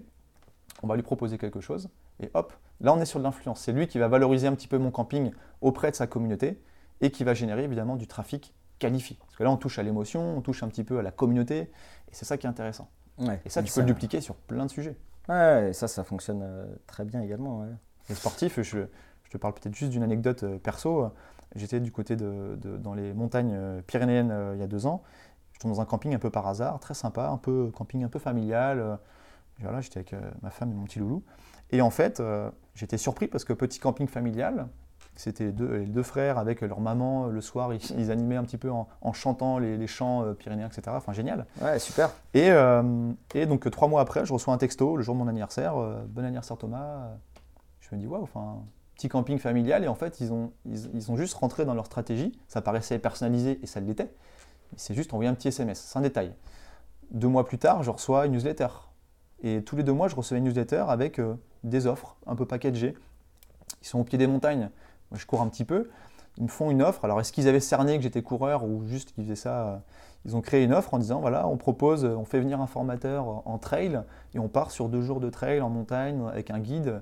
on va lui proposer quelque chose, et hop, là on est sur de l'influence. C'est lui qui va valoriser un petit peu mon camping auprès de sa communauté, et qui va générer évidemment du trafic qualifié. Parce que là, on touche à l'émotion, on touche un petit peu à la communauté, et c'est ça qui est intéressant. et ça, tu peux le dupliquer sur plein de sujets. Ouais, et ça, ça fonctionne euh, très bien également. Les sportifs, je, je te parle peut-être juste d'une anecdote euh, perso. J'étais du côté de, dans les montagnes euh, pyrénéennes il y a deux ans. Je tombe dans un camping un peu par hasard, très sympa, un peu camping un peu familial. Voilà, j'étais avec ma femme et mon petit loulou. Et en fait, j'étais surpris parce que petit camping familial, c'était les deux, les deux, frères avec leur maman le soir, ils, animaient un petit peu en, chantant les, chants euh, pyrénéens, etc. Enfin, génial. Ouais, super. Et, euh, et, donc, trois mois après, je reçois un texto le jour de mon anniversaire. Euh, bon anniversaire, Thomas. Je Je me dis, waouh, enfin, petit camping familial, et en fait, ils ont, ils, ils ont juste rentré dans leur stratégie. Ça paraissait personnalisé, et ça l'était. C'est juste envoyer un petit SMS, c'est un détail. Deux mois plus tard, je reçois une newsletter. Et tous les deux mois, je recevais une newsletter avec euh, des offres un peu packagées. Ils sont au pied des montagnes. Moi, je cours un petit peu. Ils me font une offre. Alors, est-ce qu'ils avaient cerné que j'étais coureur ou juste qu'ils faisaient ça euh, Ils ont créé une offre en disant voilà, on propose, on fait venir un formateur en trail et on part sur deux jours de trail en montagne avec un guide.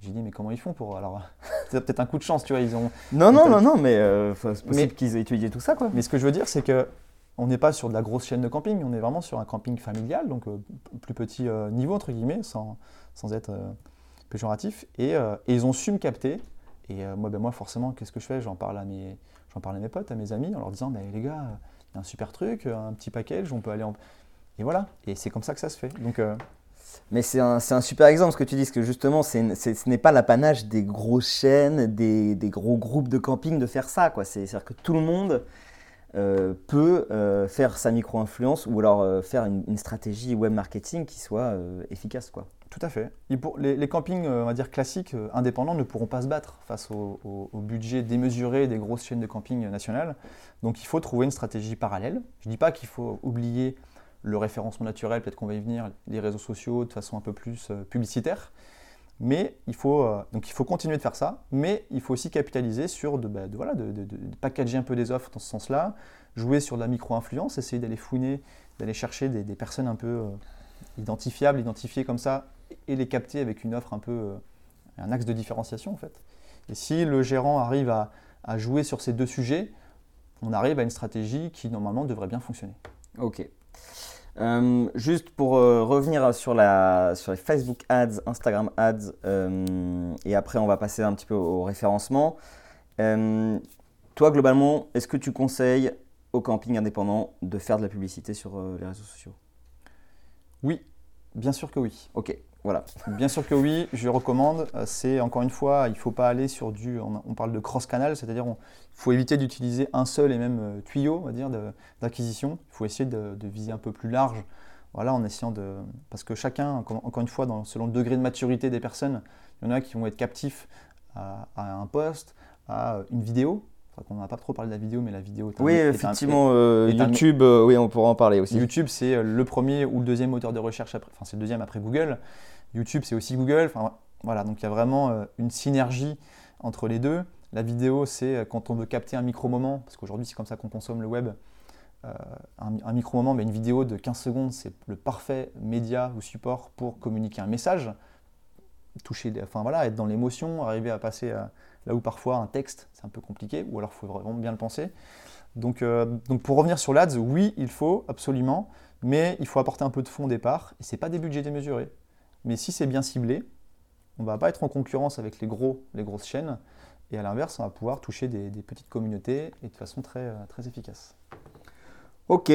J'ai dit, mais comment ils font pour. Alors, c'est peut-être un coup de chance, tu vois. Ils ont. Non, non, non, non, mais euh, c'est possible Mais- qu'ils aient étudié tout ça, quoi. Mais ce que je veux dire, c'est que on n'est pas sur de la grosse chaîne de camping, on est vraiment sur un camping familial, donc euh, plus petit euh, niveau, entre guillemets, sans, sans être péjoratif. Et, et ils ont su me capter. Et euh, moi, ben, moi, forcément, qu'est-ce que je fais? J'en parle, à mes- parle à mes potes, à mes amis, en leur disant mais les gars, il y a un super truc, euh, un petit package, on peut aller en. Et voilà, et c'est comme ça que ça se fait. Donc, euh, Mais c'est un, un super exemple ce que tu dis, parce que justement, ce n'est pas l'apanage des grosses chaînes, des, des gros groupes de camping de faire ça. C'est-à-dire que tout le monde euh, peut euh, faire sa micro-influence ou alors euh, faire une, stratégie web marketing qui soit efficace. Quoi. Tout à fait. Les, campings, on va dire classiques, indépendants, ne pourront pas se battre face au, au- au budget démesuré des grosses chaînes de camping nationales. Donc il faut trouver une stratégie parallèle. Je ne dis pas qu'il faut oublier le référencement naturel, peut-être qu'on va y venir, les réseaux sociaux de façon un peu plus publicitaire. Mais il faut, euh, donc il faut continuer de faire ça, mais il faut aussi capitaliser sur de, bah, voilà, de, packager un peu des offres dans ce sens-là, jouer sur de la micro-influence, essayer d'aller fouiner, d'aller chercher des, des personnes un peu euh, identifiables, identifiées comme ça, et les capter avec une offre un peu, euh, un axe de différenciation en fait. Et si le gérant arrive à, à jouer sur ces deux sujets, on arrive à une stratégie qui normalement devrait bien fonctionner. Ok. Euh, juste pour euh, revenir sur, la, sur les Facebook Ads, Instagram Ads, euh, et après on va passer un petit peu au référencement. Toi, globalement, est-ce que tu conseilles aux campings indépendants de faire de la publicité sur les réseaux sociaux? Oui, bien sûr que oui. Ok, voilà. Bien sûr que oui, je recommande. Euh, C'est encore une fois, il ne faut pas aller sur du. On, parle de cross-canal, c'est-à-dire il faut éviter d'utiliser un seul et même euh, tuyau, on va dire, d'acquisition. Il faut essayer de, viser un peu plus large. Voilà, en essayant de. Parce que chacun, encore, une fois, selon le degré de maturité des personnes, il y en a qui vont être captifs à, à un post, à une vidéo. Enfin, on n'a pas trop parlé de la vidéo, mais la vidéo est un- Oui, un- effectivement, euh, un- YouTube, euh, oui, on pourra en parler aussi. YouTube, c'est euh, le premier ou le deuxième moteur de recherche après, enfin c'est le deuxième après Google. YouTube, c'est aussi Google. Enfin voilà, donc il y a vraiment euh, une synergie entre les deux. La vidéo, c'est euh, quand on veut capter un micro-moment, parce qu'aujourd'hui c'est comme ça qu'on consomme le web. Euh, un, un micro-moment, mais une vidéo de 15 secondes, c'est le parfait média ou support pour communiquer un message, toucher, enfin voilà, être dans l'émotion, arriver à passer à- là où parfois un texte, c'est un peu compliqué, ou alors il faut vraiment bien le penser. Donc, euh, donc pour revenir sur l'ADS, oui, il faut absolument, mais il faut apporter un peu de fonds au départ, et ce n'est pas des budgets démesurés. Mais si c'est bien ciblé, on ne va pas être en concurrence avec les, gros, les grosses chaînes, et à l'inverse, on va pouvoir toucher des, des petites communautés et de façon très, euh, très efficace. Ok.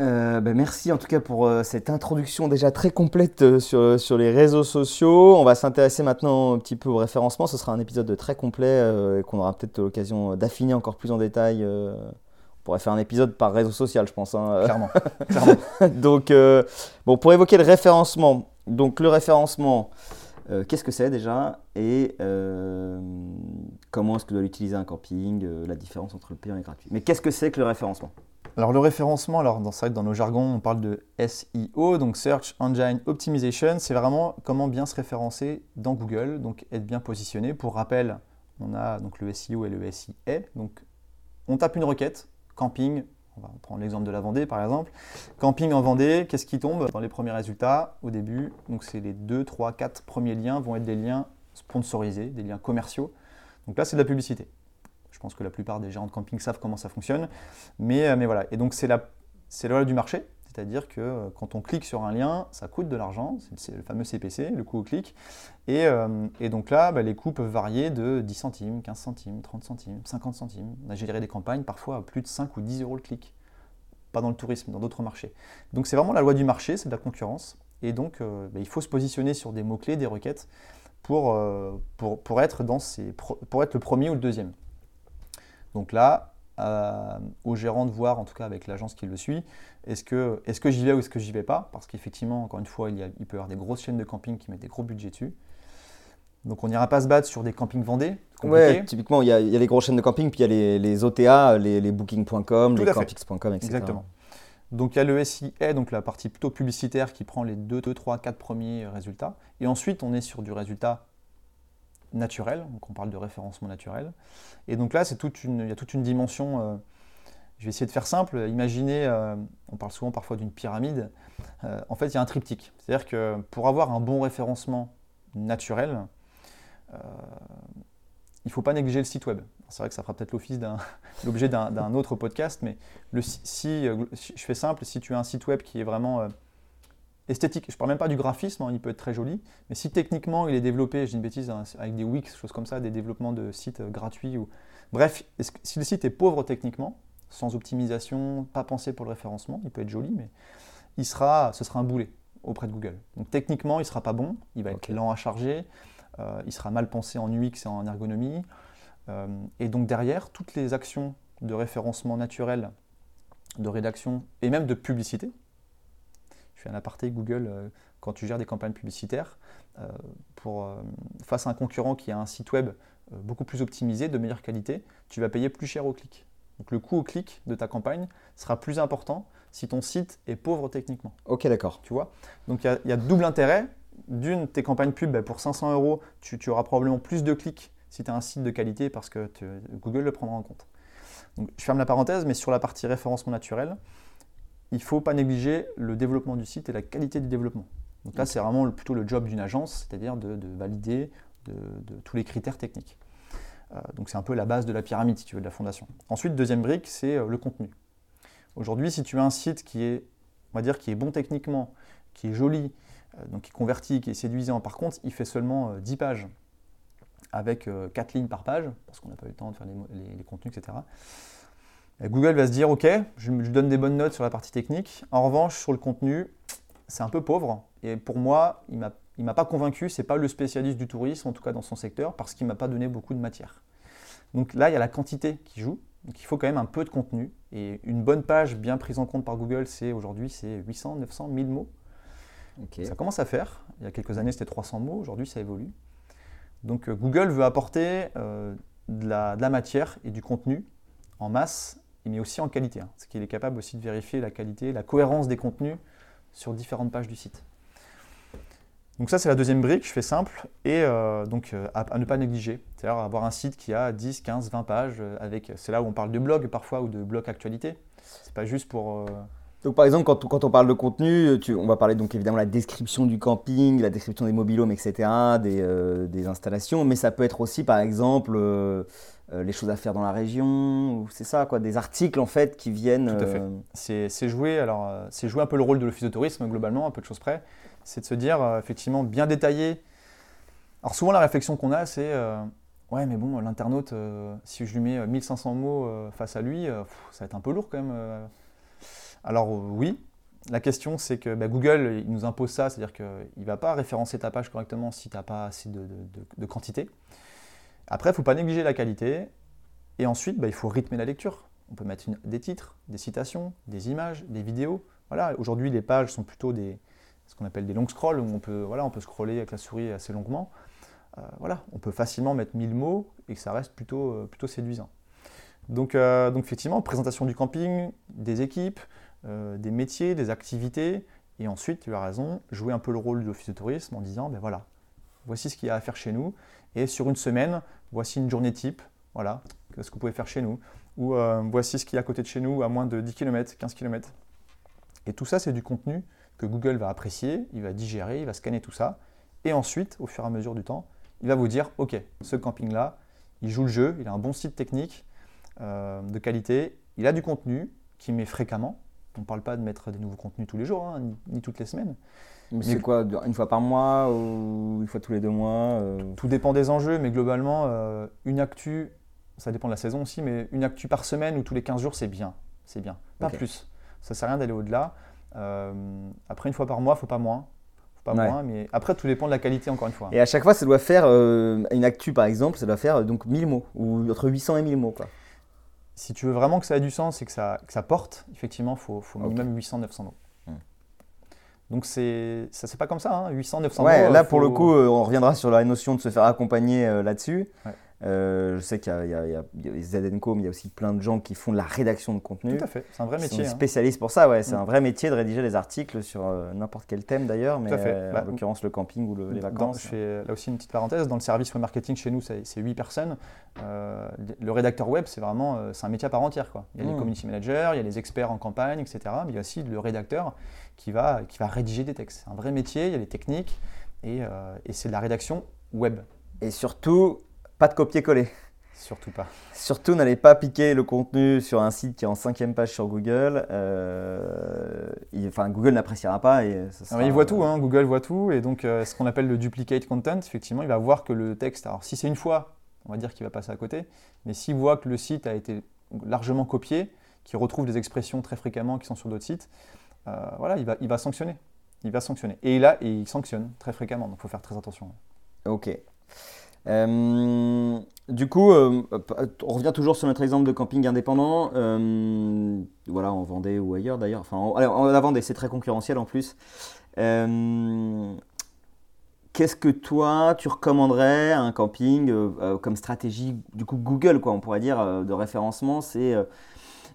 Euh, ben merci en tout cas pour euh, cette introduction déjà très complète euh, sur, sur les réseaux sociaux. On va s'intéresser maintenant un petit peu au référencement. Ce sera un épisode très complet et qu'on aura peut-être l'occasion d'affiner encore plus en détail. on pourrait faire un épisode par réseau social, je pense. hein. Clairement. clairement. donc, bon, pour évoquer le référencement, donc le référencement, qu'est-ce que c'est déjà et comment est-ce que doit l'utiliser un camping, la différence entre le payant et le gratuit. Mais qu'est-ce que c'est que le référencement? Alors le référencement, alors dans, que dans nos jargons, on parle de SEO, donc Search Engine Optimization. C'est vraiment comment bien se référencer dans Google, donc être bien positionné. Pour rappel, on a donc le SEO et le SIA. Donc on tape une requête, camping, on va prendre l'exemple de la Vendée par exemple. Camping en Vendée, qu'est-ce qui tombe dans les premiers résultats au début? Donc c'est les 2, 3, 4 premiers liens vont être des liens sponsorisés, des liens commerciaux. Donc là c'est de la publicité. Je pense que la plupart des gérants de camping savent comment ça fonctionne. Mais, euh, mais voilà, et donc c'est la, c'est loi du marché, c'est-à-dire que euh, quand on clique sur un lien, ça coûte de l'argent, c'est, le fameux CPC, le coût au clic. Et, euh, et donc là, bah, les coûts peuvent varier de 10 centimes, 15 centimes, 30 centimes, 50 centimes. On a géré des campagnes parfois à plus de 5 ou 10 euros le clic. Pas dans le tourisme, dans d'autres marchés. Donc c'est vraiment la loi du marché, c'est de la concurrence. Et donc bah, il faut se positionner sur des mots-clés, des requêtes, pour, pour, pour, être dans ces, pour être le premier ou le deuxième. Donc là, euh, au gérant de voir, en tout cas avec l'agence qui le suit, est-ce que, est que j'y vais ou est-ce que j'y vais pas? Parce qu'effectivement, encore une fois, il, y a- il peut y avoir des grosses chaînes de camping qui mettent des gros budgets dessus. Donc on n'ira pas se battre sur des campings vendés. Ouais, typiquement, il y, a les grosses chaînes de camping, puis il y a les, OTA, les, booking.com, les campings.com, etc. Exactement. Donc il y a le SIA, donc la partie plutôt publicitaire qui prend les 2, 2, 3, 4 premiers résultats. Et ensuite, on est sur du résultat naturel, donc on parle de référencement naturel. Et donc là, c'est toute une, il y a toute une dimension, euh, je vais essayer de faire simple, imaginez, euh, on parle souvent parfois d'une pyramide, euh, en fait il y a un triptyque. C'est-à-dire que pour avoir un bon référencement naturel, il ne faut pas négliger le site web. C'est vrai que ça fera peut-être l'office l'objet d'un autre podcast, mais le, si, je fais simple, si tu as un site web qui est vraiment esthétique, je ne parle même pas du graphisme, hein, il peut être très joli, mais si techniquement il est développé, je dis une bêtise, hein, avec des Wix, choses comme ça, des développements de sites euh, gratuits, ou bref, si le site est pauvre techniquement, sans optimisation, pas pensé pour le référencement, il peut être joli, mais il sera, ce sera un boulet auprès de Google. Donc techniquement, il ne sera pas bon, il va être lent à charger, euh, il sera mal pensé en UX et en ergonomie, euh, et donc derrière, toutes les actions de référencement naturel, de rédaction et même de publicité, je fais un aparté Google, euh, quand tu gères des campagnes publicitaires, euh, pour, euh, face à un concurrent qui a un site web beaucoup plus optimisé, de meilleure qualité, tu vas payer plus cher au clic. Donc le coût au clic de ta campagne sera plus important si ton site est pauvre techniquement. Ok, d'accord. Tu vois? Donc il y, a double intérêt. D'une, tes campagnes pub, ben, pour 500 euros, tu, auras probablement plus de clics si tu as un site de qualité parce que Google le prendra en compte. Donc, je ferme la parenthèse, mais sur la partie référencement naturel, il ne faut pas négliger le développement du site et la qualité du développement. Donc là, c'est vraiment plutôt le job d'une agence, c'est-à-dire de, valider de, tous les critères techniques. Euh, donc c'est un peu la base de la pyramide, si tu veux, de la fondation. Ensuite, deuxième brique, c'est euh, le contenu. Aujourd'hui, si tu as un site qui est, on va dire, qui est bon techniquement, qui est joli, euh, donc qui convertit, qui est séduisant, par contre, il fait seulement 10 pages avec 4 lignes par page, parce qu'on n'a pas eu le temps de faire les, les contenus, etc. Google va se dire, OK, je, donne des bonnes notes sur la partie technique. En revanche, sur le contenu, c'est un peu pauvre. Et pour moi, il ne m'a pas convaincu, ce n'est pas le spécialiste du tourisme, en tout cas dans son secteur, parce qu'il ne m'a pas donné beaucoup de matière. Donc là, il y a la quantité qui joue. Donc il faut quand même un peu de contenu. Et une bonne page bien prise en compte par Google, c'est aujourd'hui c'est 800, 900, 1000 mots. Ça commence à faire. Il y a quelques années, c'était 300 mots. Aujourd'hui, ça évolue. Donc euh, Google veut apporter euh, de, la, de, la, matière et du contenu en masse mais aussi en qualité. Hein, ce qu'il est capable aussi de vérifier la qualité, la cohérence des contenus sur différentes pages du site. Donc ça, c'est la deuxième brique, je fais simple, et euh, donc euh, à, ne pas négliger. C'est-à-dire avoir un site qui a 10, 15, 20 pages, euh, avec, c'est là où on parle de blog parfois, ou de blog actualité. C'est pas juste pour... Donc par exemple, quand, quand, on parle de contenu, on va parler donc évidemment de la description du camping, la description des mobilhomes, etc., des, des installations, mais ça peut être aussi par exemple euh, les choses à faire dans la région, c'est ça, quoi, des articles en fait qui viennent. Tout à fait. Euh, c'est jouer, alors euh, c'est jouer un peu le rôle de l'office de tourisme globalement, un peu de choses près. C'est de se dire effectivement bien détaillé. Alors souvent la réflexion qu'on a, c'est ouais, mais bon, l'internaute, si je lui mets 1500 mots face à lui, ça va être un peu lourd quand même. Alors oui, la question, c'est que bah, Google, il nous impose ça, c'est-à-dire qu'il ne va pas référencer ta page correctement si tu n'as pas assez de, de, quantité. Après, il ne faut pas négliger la qualité. Et ensuite, bah, il faut rythmer la lecture. On peut mettre des titres, des citations, des images, des vidéos. Voilà, aujourd'hui, les pages sont plutôt des, ce qu'on appelle des longs scrolls, où on peut, voilà, on peut scroller avec la souris assez longuement. Euh, voilà, on peut facilement mettre 1000 mots et que ça reste plutôt, euh, plutôt séduisant. Donc, euh, donc, effectivement, présentation du camping, des équipes, des métiers, des activités. Et ensuite, tu as raison, jouer un peu le rôle de l'office de tourisme en disant, ben voilà, voici ce qu'il y a à faire chez nous. Et sur une semaine, voici une journée type, voilà, ce que vous pouvez faire chez nous. Ou euh, voici ce qu'il y a à côté de chez nous, à moins de 10 km, 15 km. Et tout ça, c'est du contenu que Google va apprécier, il va digérer, il va scanner tout ça. Et ensuite, au fur et à mesure du temps, il va vous dire, OK, ce camping-là, il joue le jeu, il a un bon site technique euh, de qualité, il a du contenu qui met fréquemment. On ne parle pas de mettre des nouveaux contenus tous les jours, hein, ni, toutes les semaines. Mais c'est quoi Une fois par mois ou une fois tous les deux mois euh Tout dépend des enjeux, mais globalement, euh, une actu, ça dépend de la saison aussi, mais une actu par semaine ou tous les 15 jours, c'est bien. C'est bien. Pas plus. Ça sert à rien d'aller au-delà. Euh, après, une fois par mois, faut pas moins. Faut pas moins, mais après, tout dépend de la qualité, encore une fois. Et à chaque fois, ça doit faire, une actu par exemple, ça doit faire donc 1000 mots, ou entre 800 et 1000 mots. Quoi. Si tu veux vraiment que ça ait du sens et que ça, que ça porte, effectivement, il faut, faut minimum 800-900 mots. Donc c'est ça c'est pas comme ça, hein, 800, 900 Ouais, euros. là faut- pour le coup, euh, on reviendra sur la notion de se faire accompagner euh, là-dessus. Ouais. Euh, je sais qu'il y a, y y les mais il y a aussi plein de gens qui font de la rédaction de contenu. Tout à fait, c'est un vrai métier. sont hein. spécialistes pour ça, ouais. C'est Mm. un vrai métier de rédiger des articles sur euh, n'importe quel thème d'ailleurs, mais euh, Bah, en l'occurrence le camping ou le- les vacances. là aussi une petite parenthèse. Dans le service web marketing chez nous, c'est c'est 8 personnes. Euh, le rédacteur web, c'est vraiment euh, c'est un métier à part entière. Quoi. Il y a Mm. les community managers, il y a les experts en campagne, etc. Mais il y a aussi le rédacteur qui va, qui va rédiger des textes. C'est un vrai métier, il y a les techniques et, euh, et c'est de la rédaction web. Et surtout, pas de copier-coller. Surtout pas. Surtout, n'allez pas piquer le contenu sur un site qui est en cinquième page sur Google. Euh, il- enfin, Google n'appréciera pas et ça sera- mais il voit tout, hein, Google voit tout, et donc euh, ce qu'on appelle le duplicate content, effectivement, il va voir que le texte, alors si c'est une fois, on va dire qu'il va passer à côté, mais s'il voit que le site a été largement copié, qu'il retrouve des expressions très fréquemment qui sont sur d'autres sites, euh, voilà, il va, il va sanctionner. Il va sanctionner. Et là, il sanctionne très fréquemment, donc il faut faire très attention. Ok. Euh, du coup, euh, on revient toujours sur notre exemple de camping indépendant. Euh, voilà, en Vendée ou ailleurs d'ailleurs. Enfin, en, la Vendée, c'est très concurrentiel en plus. Euh, Qu'est-ce que toi, tu recommanderais à un camping euh, euh, comme stratégie, du coup Google, quoi, on pourrait dire, euh, de référencement C'est euh,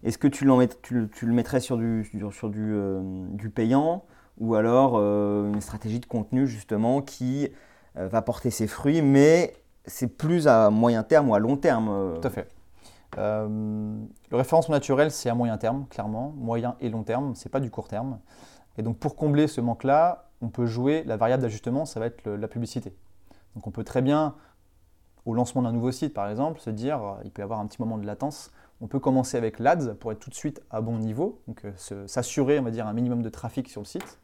est-ce que tu, le- mettrais sur du, euh, payant ou alors euh, une stratégie de contenu justement qui euh, va porter ses fruits, mais c'est plus à moyen terme ou à long terme. Tout à fait. Le référencement naturel, c'est à moyen terme, clairement. Moyen et long terme, c'est pas du court terme. Et donc, pour combler ce manque-là, on peut jouer, la variable d'ajustement, ça va être la publicité. Donc, on peut très bien, au lancement d'un nouveau site, par exemple, se dire, il peut y avoir un petit moment de latence. On peut commencer avec l'ADS pour être tout de suite à bon niveau, donc euh, s'assurer, on un minimum de trafic sur le site.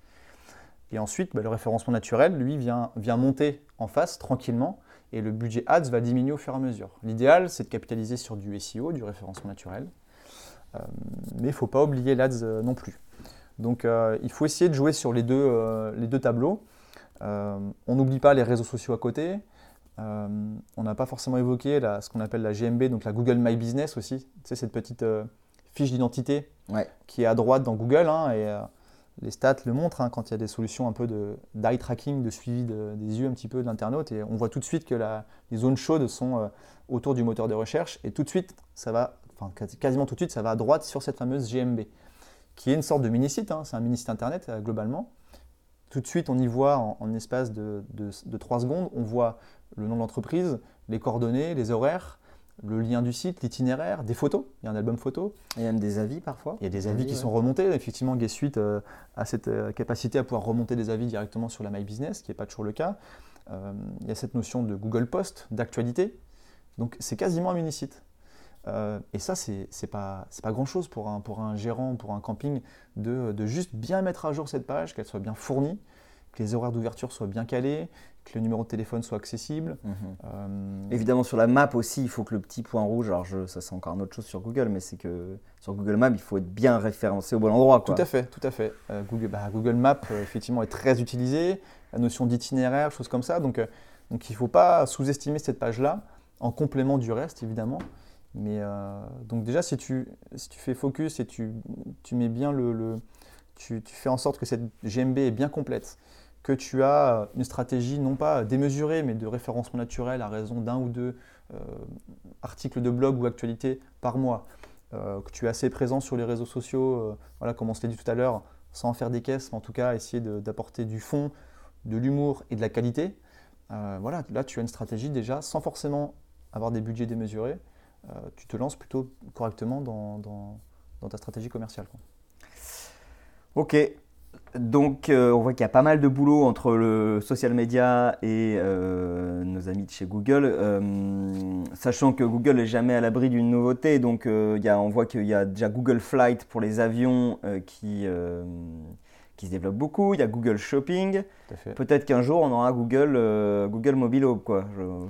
Et ensuite, bah, le référencement naturel, lui, vient, monter en face tranquillement et le budget ads va diminuer au fur et à mesure. L'idéal, c'est de capitaliser sur du SEO, du référencement naturel, Euh, mais il ne faut pas oublier l'ads euh, non plus. Donc il faut essayer de jouer sur les deux, tableaux. On n'oublie pas les réseaux sociaux à côté. Euh, on n'a pas forcément évoqué la- ce qu'on appelle la GMB, donc la Google My Business aussi. Tu sais, cette petite euh, fiche d'identité Ouais. qui est à droite dans Google. hein, et euh, les stats le montrent hein, quand il y a des solutions un peu de- d'eye tracking, de suivi de- des yeux un petit peu de l'internaute. Et on voit tout de suite que la- les zones chaudes sont autour du moteur de recherche. Et tout de suite, ça va, enfin quasi- quasiment tout de suite, ça va à droite sur cette fameuse GMB, qui est une sorte de mini-site. hein, c'est un mini-site internet globalement. Tout de suite, on y voit en, en espace de, de, de 3 secondes, on voit le nom de l'entreprise, les coordonnées, les horaires, le lien du site, l'itinéraire, des photos. Il y a un album photo. Il y a même des avis parfois. Il y a des avis qui ouais. sont remontés. Effectivement, Guest Suite euh, a cette euh, capacité à pouvoir remonter des avis directement sur la My Business, ce qui n'est pas toujours le cas. Euh, il y a cette notion de Google Post, d'actualité. Donc, c'est quasiment un mini-site. Euh, et ça, c'est pas, pas grand-chose pour un, pour un gérant, pour un camping, de, de juste bien mettre à jour cette page, qu'elle soit bien fournie, que les horaires d'ouverture soient bien calés, que le numéro de téléphone soit accessible. Mhm. Euh, Évidemment, sur la map aussi, il faut que le petit point rouge, alors je, ça c'est encore une autre chose sur Google, mais c'est que sur Google Maps, il faut être bien référencé au bon endroit. Quoi. Tout à fait, tout à fait. Euh, Google, bah, Google Maps, euh, effectivement, est très utilisé. La notion d'itinéraire, choses comme ça. Donc, donc il ne faut pas sous-estimer cette page-là, en complément du reste, évidemment. Mais donc déjà, si tu, si tu fais focus et tu, tu mets bien le, le- tu, tu fais en sorte que cette GMB est bien complète, que tu as une stratégie non pas démesurée, mais de référencement naturel à raison d'un ou deux euh, articles de blog ou actualités par mois, euh, que tu es assez présent sur les réseaux sociaux, euh, voilà, comme on se l'a dit tout à l'heure, sans faire des caisses, mais en tout cas essayer d'apporter du fond, de l'humour et de la qualité. Voilà, là tu as une stratégie déjà, sans forcément avoir des budgets démesurés, tu te lances plutôt correctement dans, ta stratégie commerciale. Ok. Donc, euh, on voit qu'il y a pas mal de boulot entre le social media et euh, nos amis de chez Google, euh, sachant que Google n'est jamais à l'abri d'une nouveauté. Donc, il y a- on voit qu'il y a déjà Google Flight pour les avions qui, qui se développe beaucoup. Il y a Google Shopping. Peut-être qu'un jour, on aura Google, Google Mobile Home, quoi. Je-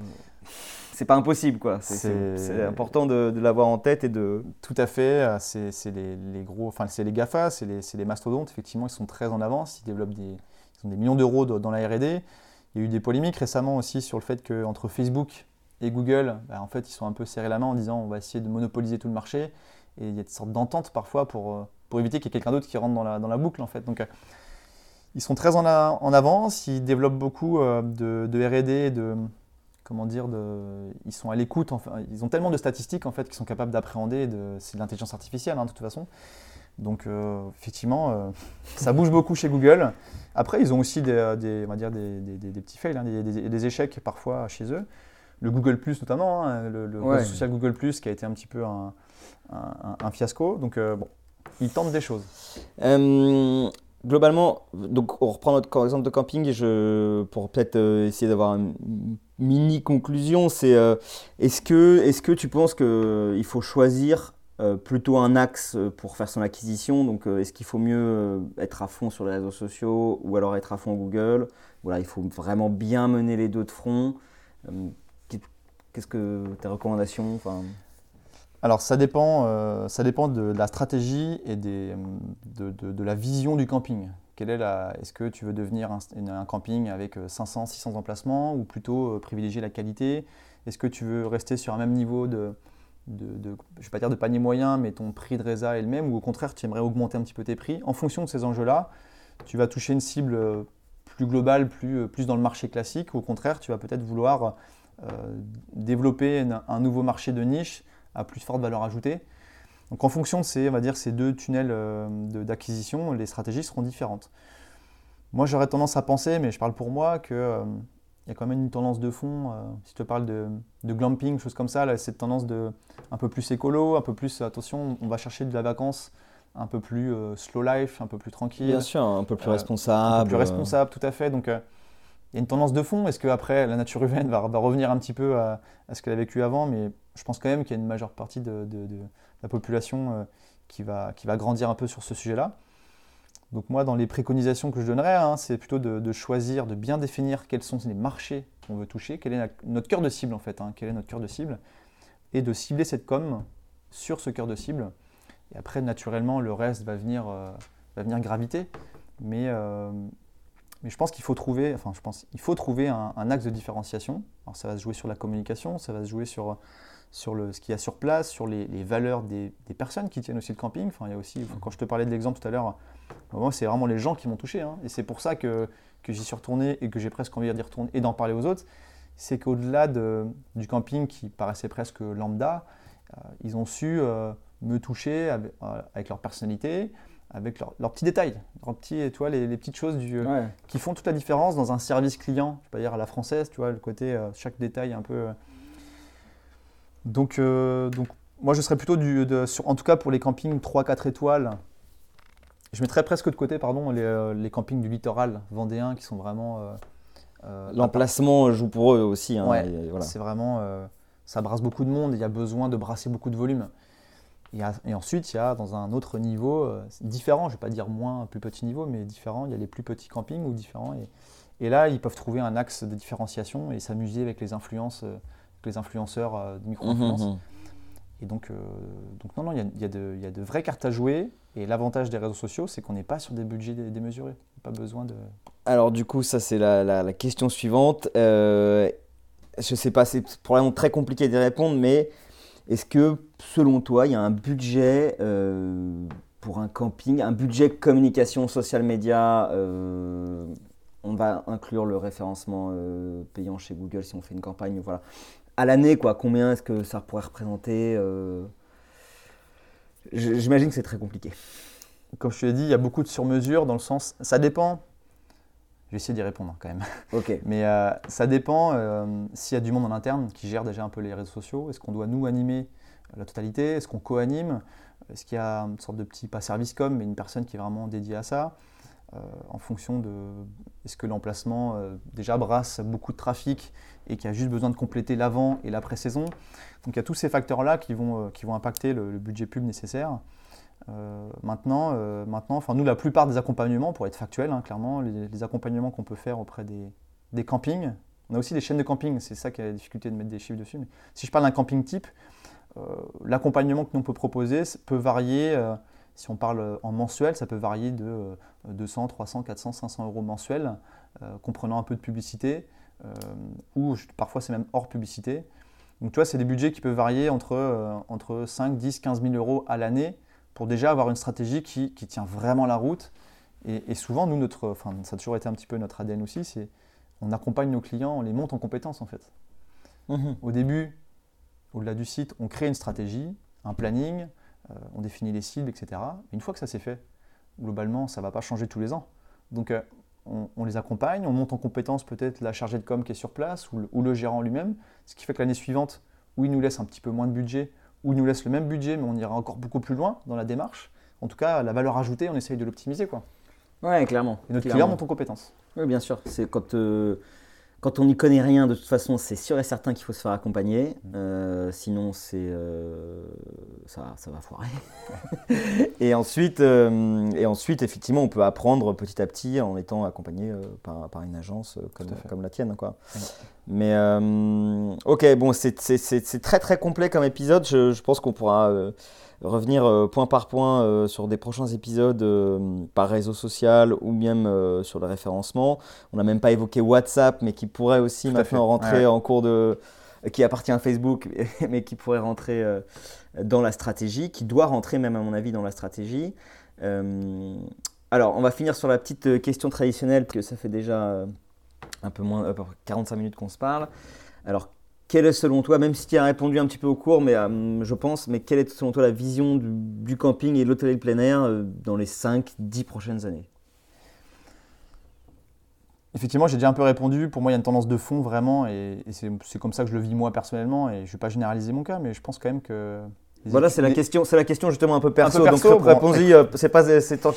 C'est pas impossible, quoi. C'est- important de, de l'avoir en tête et de. Tout à fait, euh, c'est les, les gros, enfin c'est les GAFA, c'est les, les mastodontes, effectivement, ils sont très en avance, ils développent des, ils ont des millions d'euros de- dans la R&D. Il y a eu des polémiques récemment aussi sur le fait qu'entre Facebook et Google, bah, en fait, ils sont un peu serrés la main en disant on va essayer de monopoliser tout le marché, et il y a des sortes d'ententes parfois pour, euh, pour éviter qu'il y ait quelqu'un d'autre qui rentre dans la, dans la boucle, en fait. Donc, euh, Ils sont très en, en avance, ils développent beaucoup de, de R&D, de comment dire, de, ils sont à l'écoute, enfin, ils ont tellement de statistiques en fait qu'ils sont capables d'appréhender, c'est de l'intelligence artificielle hein, de toute façon. Donc effectivement, ça bouge beaucoup chez Google. Après, ils ont aussi des, des on va dire des, des, petits fails, hein, des, échecs parfois chez eux. Le Google Plus notamment, hein, le, le social Google Plus qui a été un petit peu un, un, fiasco. Donc euh, bon, ils tentent des choses. Euh, globalement, donc on reprend notre exemple de camping je, pour peut-être euh, essayer d'avoir une mini conclusion. C'est est-ce que, est que tu penses qu'il faut choisir plutôt un axe pour faire son acquisition? Donc, est-ce qu'il faut mieux être à fond sur les réseaux sociaux ou alors être à fond Google? Voilà, il faut vraiment bien mener les deux de front. Qu'est-ce que tes recommandations? Alors ça dépend, euh, ça dépend de, la stratégie et des, de, la vision du camping. Quelle est la, est-ce que tu veux devenir un, camping avec 500, euh, 600 emplacements ou plutôt euh, privilégier la qualité? Est-ce que tu veux rester sur un même niveau de, je vais pas dire de panier moyen, mais ton prix de résa est le même ou au contraire tu aimerais augmenter un petit peu tes prix? En fonction de ces enjeux-là, tu vas toucher une cible plus globale, plus dans le marché classique ou au contraire tu vas peut-être vouloir développer un nouveau marché de niche à plus forte valeur ajoutée. Donc en fonction de ces, on va dire, ces deux tunnels euh, d'acquisition, les stratégies seront différentes. Moi j'aurais tendance à penser, mais je parle pour moi, qu'il euh, y a quand même une tendance de fond. Euh, si je te parle de, de glamping, choses comme ça, là, cette tendance de un peu plus écolo, un peu plus, attention, on va chercher de la vacance un peu plus slow life, un peu plus tranquille. Bien sûr, un peu plus responsable. Un peu plus responsable, tout à fait. Donc il y a une tendance de fond. Est-ce qu'après, la nature humaine va, revenir un petit peu à, ce qu'elle a vécu avant? Mais je pense quand même qu'il y a une majeure partie de, la population euh, qui, va, qui va grandir un peu sur ce sujet-là. Donc moi, dans les préconisations que je donnerais, hein, c'est plutôt de, choisir, de bien définir quels sont les marchés qu'on veut toucher, quel est notre cœur de cible en fait, hein, quel est notre cœur de cible, et de cibler cette com sur ce cœur de cible. Et après, naturellement, le reste va venir, euh, va venir graviter. Mais, euh, mais je pense qu'il faut trouver, enfin, je pense, il faut trouver un, axe de différenciation. Alors, ça va se jouer sur la communication, ça va se jouer sur, sur le, ce qu'il y a sur place, sur les, valeurs des, personnes qui tiennent aussi le camping. Enfin, il y a aussi, quand je te parlais de l'exemple tout à l'heure, c'est vraiment les gens qui m'ont touché. Hein. et c'est pour ça que, que j'y suis retourné et que j'ai presque envie d'y retourner et d'en parler aux autres. C'est qu'au-delà de, du camping qui paraissait presque lambda, euh, ils ont su euh, me toucher avec, euh, avec leur personnalité, avec leurs petits détails, leurs petits, tu les, petites choses du, euh, qui font toute la différence dans un service client, je vais pas dire à la française, tu vois, le côté, euh, chaque détail un peu. Euh. Donc, donc, moi, je serais plutôt, du, sur, en tout cas pour les campings 3-4 étoiles, je mettrais presque de côté pardon, les, les campings du littoral vendéen qui sont vraiment. L'emplacement joue pour eux aussi. Hein, voilà. C'est vraiment. ça brasse beaucoup de monde, il y a besoin de brasser beaucoup de volume. Et, ensuite, il y a dans un autre niveau, euh, différent, je ne vais pas dire moins, plus petit niveau, mais différent, il y a les plus petits campings ou différents. Et, là, ils peuvent trouver un axe de différenciation et s'amuser avec les influences, euh, les influenceurs euh, de micro-influence. Mmh, mmh, mmh. Et donc, donc, non, non, il y, a, il, y a de, il y, a de, vraies cartes à jouer. Et l'avantage des réseaux sociaux, c'est qu'on n'est pas sur des budgets démesurés. Pas besoin de. Alors, du coup, ça, c'est la, la, question suivante. je ne sais pas, c'est probablement très compliqué d'y répondre, mais est-ce que, selon toi, il y a un budget euh, pour un camping, un budget communication social média euh, On va inclure le référencement euh, payant chez Google si on fait une campagne. Voilà. À l'année, quoi, combien est-ce que ça pourrait représenter J'imagine que c'est très compliqué. Comme je te l'ai dit, il y a beaucoup de sur-mesure dans le sens. Ça dépend. Je vais essayer d'y répondre quand même. Ok. Mais euh, ça dépend euh, s'il y a du monde en interne qui gère déjà un peu les réseaux sociaux. Est-ce qu'on doit nous animer la totalité? Est-ce qu'on co-anime? Est-ce qu'il y a une sorte de petit, pas service com, mais une personne qui est vraiment dédiée à ça euh, En fonction de. Est-ce que l'emplacement déjà brasse beaucoup de trafic et qui a juste besoin de compléter l'avant et l'après-saison? Donc il y a tous ces facteurs-là qui, vont qui vont impacter le budget pub nécessaire. Euh, maintenant, euh, maintenant enfin, nous, la plupart des accompagnements, pour être factuel, hein, clairement, les, accompagnements qu'on peut faire auprès des, campings, on a aussi des chaînes de camping, c'est ça qui a la difficulté de mettre des chiffres dessus. Mais si je parle d'un camping type, euh, l'accompagnement que nous on peut proposer peut varier, si on parle en mensuel, ça peut varier de 200, 300, 400, 500 euros mensuels, comprenant un peu de publicité, ou parfois c'est même hors publicité. Donc tu vois, c'est des budgets qui peuvent varier entre, entre 5, 10, 15 000 euros à l'année pour déjà avoir une stratégie qui, tient vraiment la route Et, souvent, nous, notre, enfin, ça a toujours été un petit peu notre ADN aussi, c'est on accompagne nos clients, on les monte en compétences en fait. Mhm. Au début, au-delà du site, on crée une stratégie, un planning, euh, on définit les cibles, etc. Une fois que ça s'est fait, globalement, ça ne va pas changer tous les ans. Donc, euh, on, les accompagne, on monte en compétence peut-être la chargée de com qui est sur place ou le, gérant lui-même, ce qui fait que l'année suivante, où il nous laisse un petit peu moins de budget, ou il nous laisse le même budget, mais on ira encore beaucoup plus loin dans la démarche. En tout cas, la valeur ajoutée, on essaye de l'optimiser. quoi. Ouais, clairement. Et notre client monte en compétence. Oui, bien sûr. C'est quand euh, quand on n'y connaît rien, de toute façon, c'est sûr et certain qu'il faut se faire accompagner. Mm. Euh, sinon, c'est euh, ça, ça, va foirer. et, ensuite, et ensuite, effectivement, on peut apprendre petit à petit en étant accompagné par, par, une agence comme, comme la tienne. Quoi. Mais ok, bon, c'est très très complet comme épisode. Je, je pense qu'on pourra revenir euh, point par point euh, sur des prochains épisodes euh, par réseau social ou même sur le référencement. On n'a même pas évoqué WhatsApp, mais qui pourrait aussi maintenant rentrer en cours de qui appartient à Facebook, mais qui pourrait rentrer dans la stratégie, qui doit rentrer même à mon avis dans la stratégie. alors, on va finir sur la petite question traditionnelle, parce que ça fait déjà un peu moins 45 minutes qu'on se parle. Alors, quelle est selon toi, même si tu as répondu un petit peu au cours, mais euh, je pense, mais quelle est selon toi la vision du, camping et de l'hôtellerie plein air euh, dans les 5-10 prochaines années? Effectivement, j'ai déjà un peu répondu. Pour moi, il y a une tendance de fond vraiment, et, c'est comme ça que je le vis moi personnellement. Et je ne vais pas généraliser mon cas, mais je pense quand même que voilà, c'est la question, c'est la question justement un peu perso. donc réponds-y. Euh, c'est pas,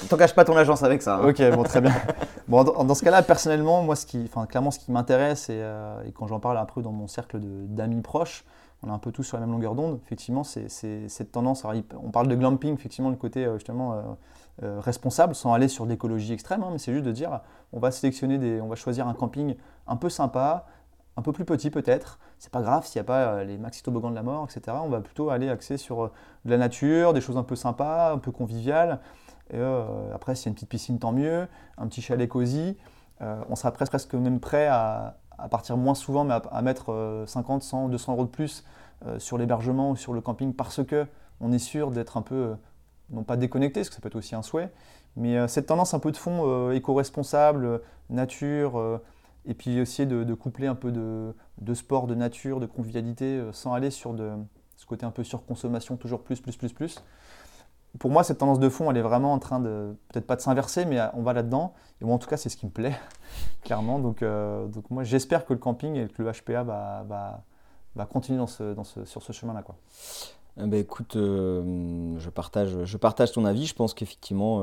t'engages pas ton agence avec ça. Hein. Ok, bon, très bien. bon, dans, ce cas-là, personnellement, moi, ce qui, enfin, clairement, ce qui m'intéresse et, euh, quand j'en parle un peu dans mon cercle d'amis proches, on est un peu tous sur la même longueur d'onde. Effectivement, c'est cette tendance. on parle de glamping, effectivement, le côté euh, justement responsable, sans aller sur d'écologie extrême, hein, mais c'est juste de dire, on va sélectionner des, on va choisir un camping un peu sympa, un peu plus petit peut-être. C'est pas grave s'il n'y a pas euh, les maxi toboggans de la mort, etc. On va plutôt aller axer sur euh, de la nature, des choses un peu sympas, un peu conviviales. Et, euh, après, s'il y a une petite piscine, tant mieux. Un petit chalet cosy. on sera presque, même prêt à, partir moins souvent, mais à, mettre 50, 100, 200 euros de plus sur l'hébergement ou sur le camping parce que on est sûr d'être un peu, non pas déconnecté, parce que ça peut être aussi un souhait, mais cette tendance un peu de fond éco-responsable, nature, et puis essayer de, coupler un peu de, sport, de nature, de convivialité, euh, sans aller sur ce côté un peu surconsommation, toujours plus, plus, plus, plus. Pour moi, cette tendance de fond, elle est vraiment en train de, peut-être pas de s'inverser, mais euh, on va là-dedans. Et moi, en tout cas, c'est ce qui me plaît, clairement. Donc, euh, donc moi, j'espère que le camping et que le HPA va, va, continuer dans ce, dans ce, sur ce chemin-là. Quoi. Eh ben, écoute, je, partage, je partage ton avis. Je pense qu'effectivement,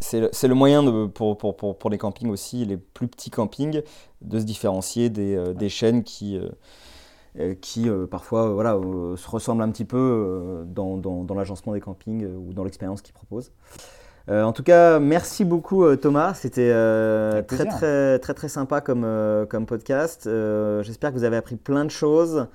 c'est le, moyen de, pour, pour, pour, pour, les campings aussi, les plus petits campings, de se différencier des, euh, des chaînes qui, euh, euh, qui parfois voilà, se ressemblent un petit peu dans, dans, dans l'agencement des campings ou dans l'expérience qu'ils proposent. en tout cas, merci beaucoup Thomas. C'était très, très, très, très sympa comme, comme podcast. J'espère que vous avez appris plein de choses.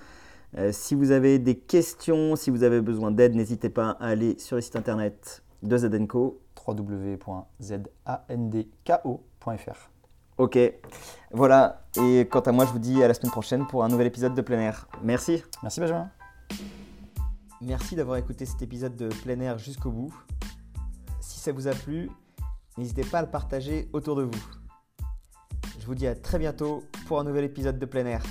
si vous avez des questions, si vous avez besoin d'aide, n'hésitez pas à aller sur le site internet de Zadenco www.zandko.fr. Ok, voilà. Et quant à moi, je vous dis à la semaine prochaine pour un nouvel épisode de plein air. Merci. Merci Benjamin. Merci d'avoir écouté cet épisode de plein air jusqu'au bout. Si ça vous a plu, n'hésitez pas à le partager autour de vous. Je vous dis à très bientôt pour un nouvel épisode de plein air.